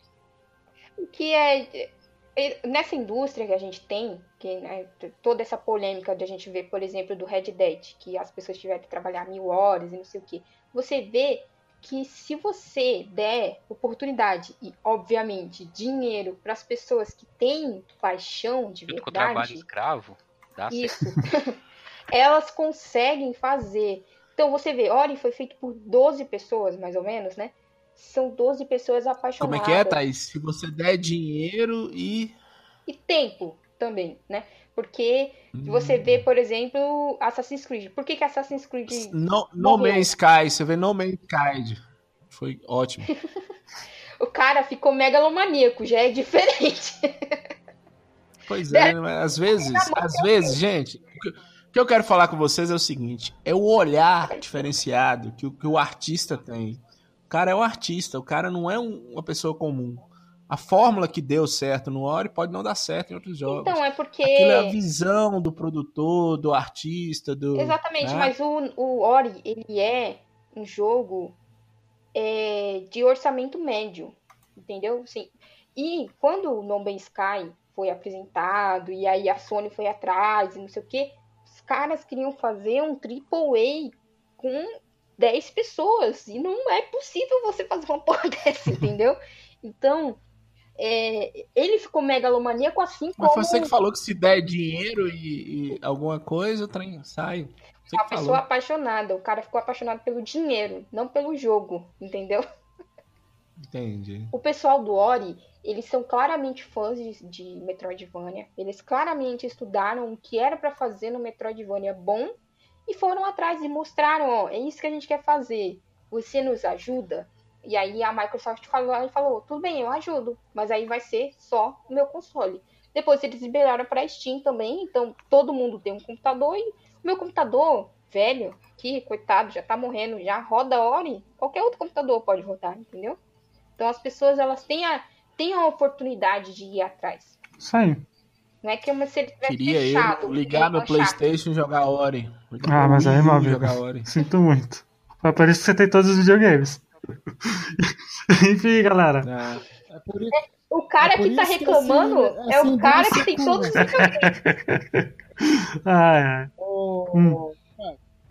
O que é, é nessa indústria que a gente tem, que né, toda essa polêmica de a gente ver, por exemplo, do Red Dead, que as pessoas tiveram que trabalhar mil horas e não sei o que, você vê que se você der oportunidade e, obviamente, dinheiro para as pessoas que têm paixão de verdade. Com trabalho escravo, dá isso. elas conseguem fazer. Então você vê, Ori foi feito por 12 pessoas, mais ou menos, né? São 12 pessoas apaixonadas. Como é que é, Thaís? Se você der dinheiro e. E tempo também, né? Porque hum. você vê, por exemplo, Assassin's Creed. Por que, que Assassin's Creed. No, no Man's Sky, você vê No Man's Sky. Foi ótimo. o cara ficou megalomaníaco, já é diferente. pois é, mas às vezes, às vezes, gente, o que eu quero falar com vocês é o seguinte: é o olhar diferenciado que o, que o artista tem. O cara é um artista, o cara não é um, uma pessoa comum a fórmula que deu certo no Ori pode não dar certo em outros jogos. Então, é porque. Aquilo é a visão do produtor, do artista, do. Exatamente, né? mas o, o Ori, ele é um jogo é, de orçamento médio. Entendeu? Sim. E quando o No Man's Sky foi apresentado, e aí a Sony foi atrás, e não sei o os caras queriam fazer um AAA com 10 pessoas. E não é possível você fazer uma porra dessa, entendeu? Então, é, ele ficou megalomaníaco assim como. Mas foi você que falou que se der dinheiro e, e alguma coisa, o trem sai. Você uma pessoa falou. apaixonada. O cara ficou apaixonado pelo dinheiro, não pelo jogo, entendeu? Entendi. O pessoal do Ori, eles são claramente fãs de, de Metroidvania. Eles claramente estudaram o que era para fazer no Metroidvania bom e foram atrás e mostraram, ó, é isso que a gente quer fazer. Você nos ajuda? E aí a Microsoft falou, falou, tudo bem, eu ajudo, mas aí vai ser só o meu console. Depois eles liberaram para Steam também, então todo mundo tem um computador e o meu computador velho, que coitado, já tá morrendo, já roda Ori, qualquer outro computador pode rodar, entendeu? Então as pessoas elas têm a, têm a oportunidade de ir atrás. Isso aí. Não é que uma, se ele Queria fechado, eu ligar no Playstation e jogar Ori. ah, mas aí, meu amigo, sinto muito. Foi por isso que você tem todos os videogames. Enfim, galera. É. É por... O cara é que tá reclamando que, assim, é o assim, cara que tem todos os ai, ai. Oh, hum.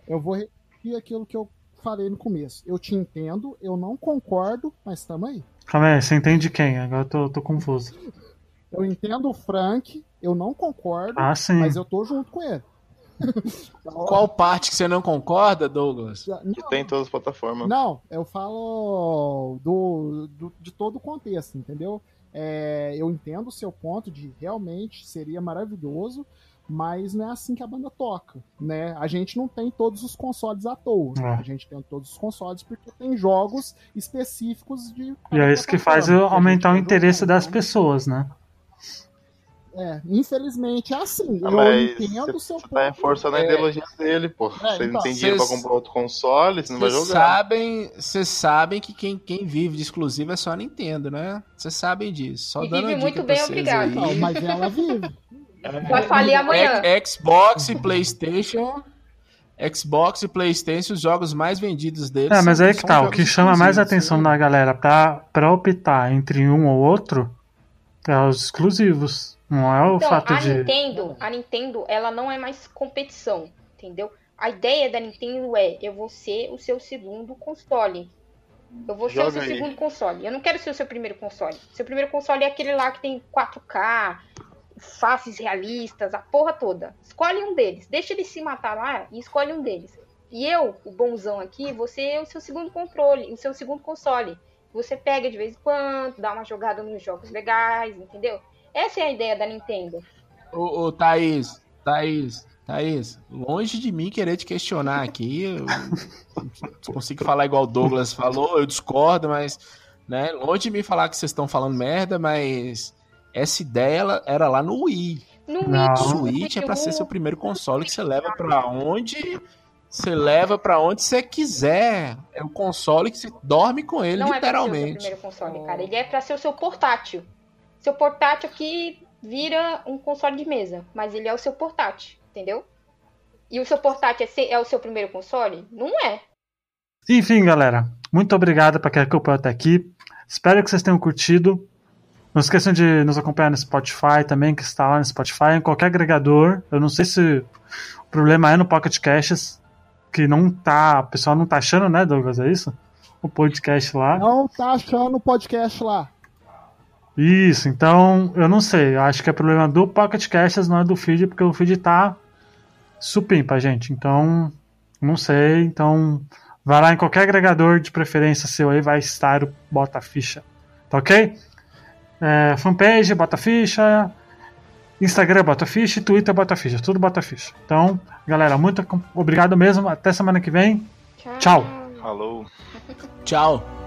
Eu vou repetir aquilo que eu falei no começo. Eu te entendo, eu não concordo, mas tamo aí. Calma aí, você entende quem? Agora eu tô, tô confuso. Eu entendo o Frank, eu não concordo, ah, mas eu tô junto com ele. Qual parte que você não concorda, Douglas? Não, que tem em todas as plataformas. Não, eu falo do, do de todo o contexto, entendeu? É, eu entendo o seu ponto de realmente seria maravilhoso, mas não é assim que a banda toca, né? A gente não tem todos os consoles à toa. É. A gente tem todos os consoles porque tem jogos específicos de. E é isso que faz aumentar o interesse das pessoas, né? É, infelizmente é assim. Ah, eu entendo o seu você tá reforçando é... a ideologia dele, pô. É, você então, não tem dinheiro cês... pra comprar outro console, você não vai jogar. Sabem, vocês sabem que quem, quem vive de exclusivo é só a Nintendo, né? Vocês sabem disso. Só e dando vive muito bem, obrigado. Não, mas ela vive. Vai falir amanhã. Xbox e PlayStation. Xbox e PlayStation, os jogos mais vendidos deles. É, mas aí que tá. O que chama mais atenção né? da galera pra, pra optar entre um ou outro é os exclusivos. Não é o então, fato a de. Nintendo, a Nintendo, ela não é mais competição, entendeu? A ideia da Nintendo é: eu vou ser o seu segundo console. Eu vou ser Joga o seu aí. segundo console. Eu não quero ser o seu primeiro console. Seu primeiro console é aquele lá que tem 4K, faces realistas, a porra toda. Escolhe um deles. Deixa ele se matar lá e escolhe um deles. E eu, o bonzão aqui, você é o seu segundo controle, o seu segundo console. Você pega de vez em quando, dá uma jogada nos jogos legais, entendeu? Essa é a ideia da Nintendo. Ô, ô Thaís, Thaís, Thaís, longe de mim querer te questionar aqui. Eu consigo falar igual o Douglas falou, eu discordo, mas. Né, longe de mim falar que vocês estão falando merda, mas essa ideia ela era lá no Wii. No Não. O Wii, Switch é pra ser seu primeiro console que você leva pra onde você leva pra onde você quiser. É o console que você dorme com ele, Não é pra ser o seu literalmente. primeiro console, cara. Ele é pra ser o seu portátil. Seu portátil aqui vira um console de mesa, mas ele é o seu portátil, entendeu? E o seu portátil é, é o seu primeiro console? Não é. Enfim, galera, muito obrigado para quem acompanhou até aqui. Espero que vocês tenham curtido. Não esqueçam de nos acompanhar no Spotify também, que está lá no Spotify, em qualquer agregador. Eu não sei se o problema é no Pocket Caches, que não tá. O pessoal não tá achando, né, Douglas? É isso? O podcast lá. Não tá achando o podcast lá. Isso, então eu não sei. Eu acho que é problema do Pocket Caches, não é do feed, porque o feed tá supimpa, gente. Então, não sei. Então, vai lá em qualquer agregador de preferência seu aí, vai estar o Bota Ficha. Tá ok? É, fanpage, Bota Ficha. Instagram, Bota Ficha. e Twitter, Bota Ficha. Tudo Bota Ficha. Então, galera, muito obrigado mesmo. Até semana que vem. Tchau. Falou. Tchau.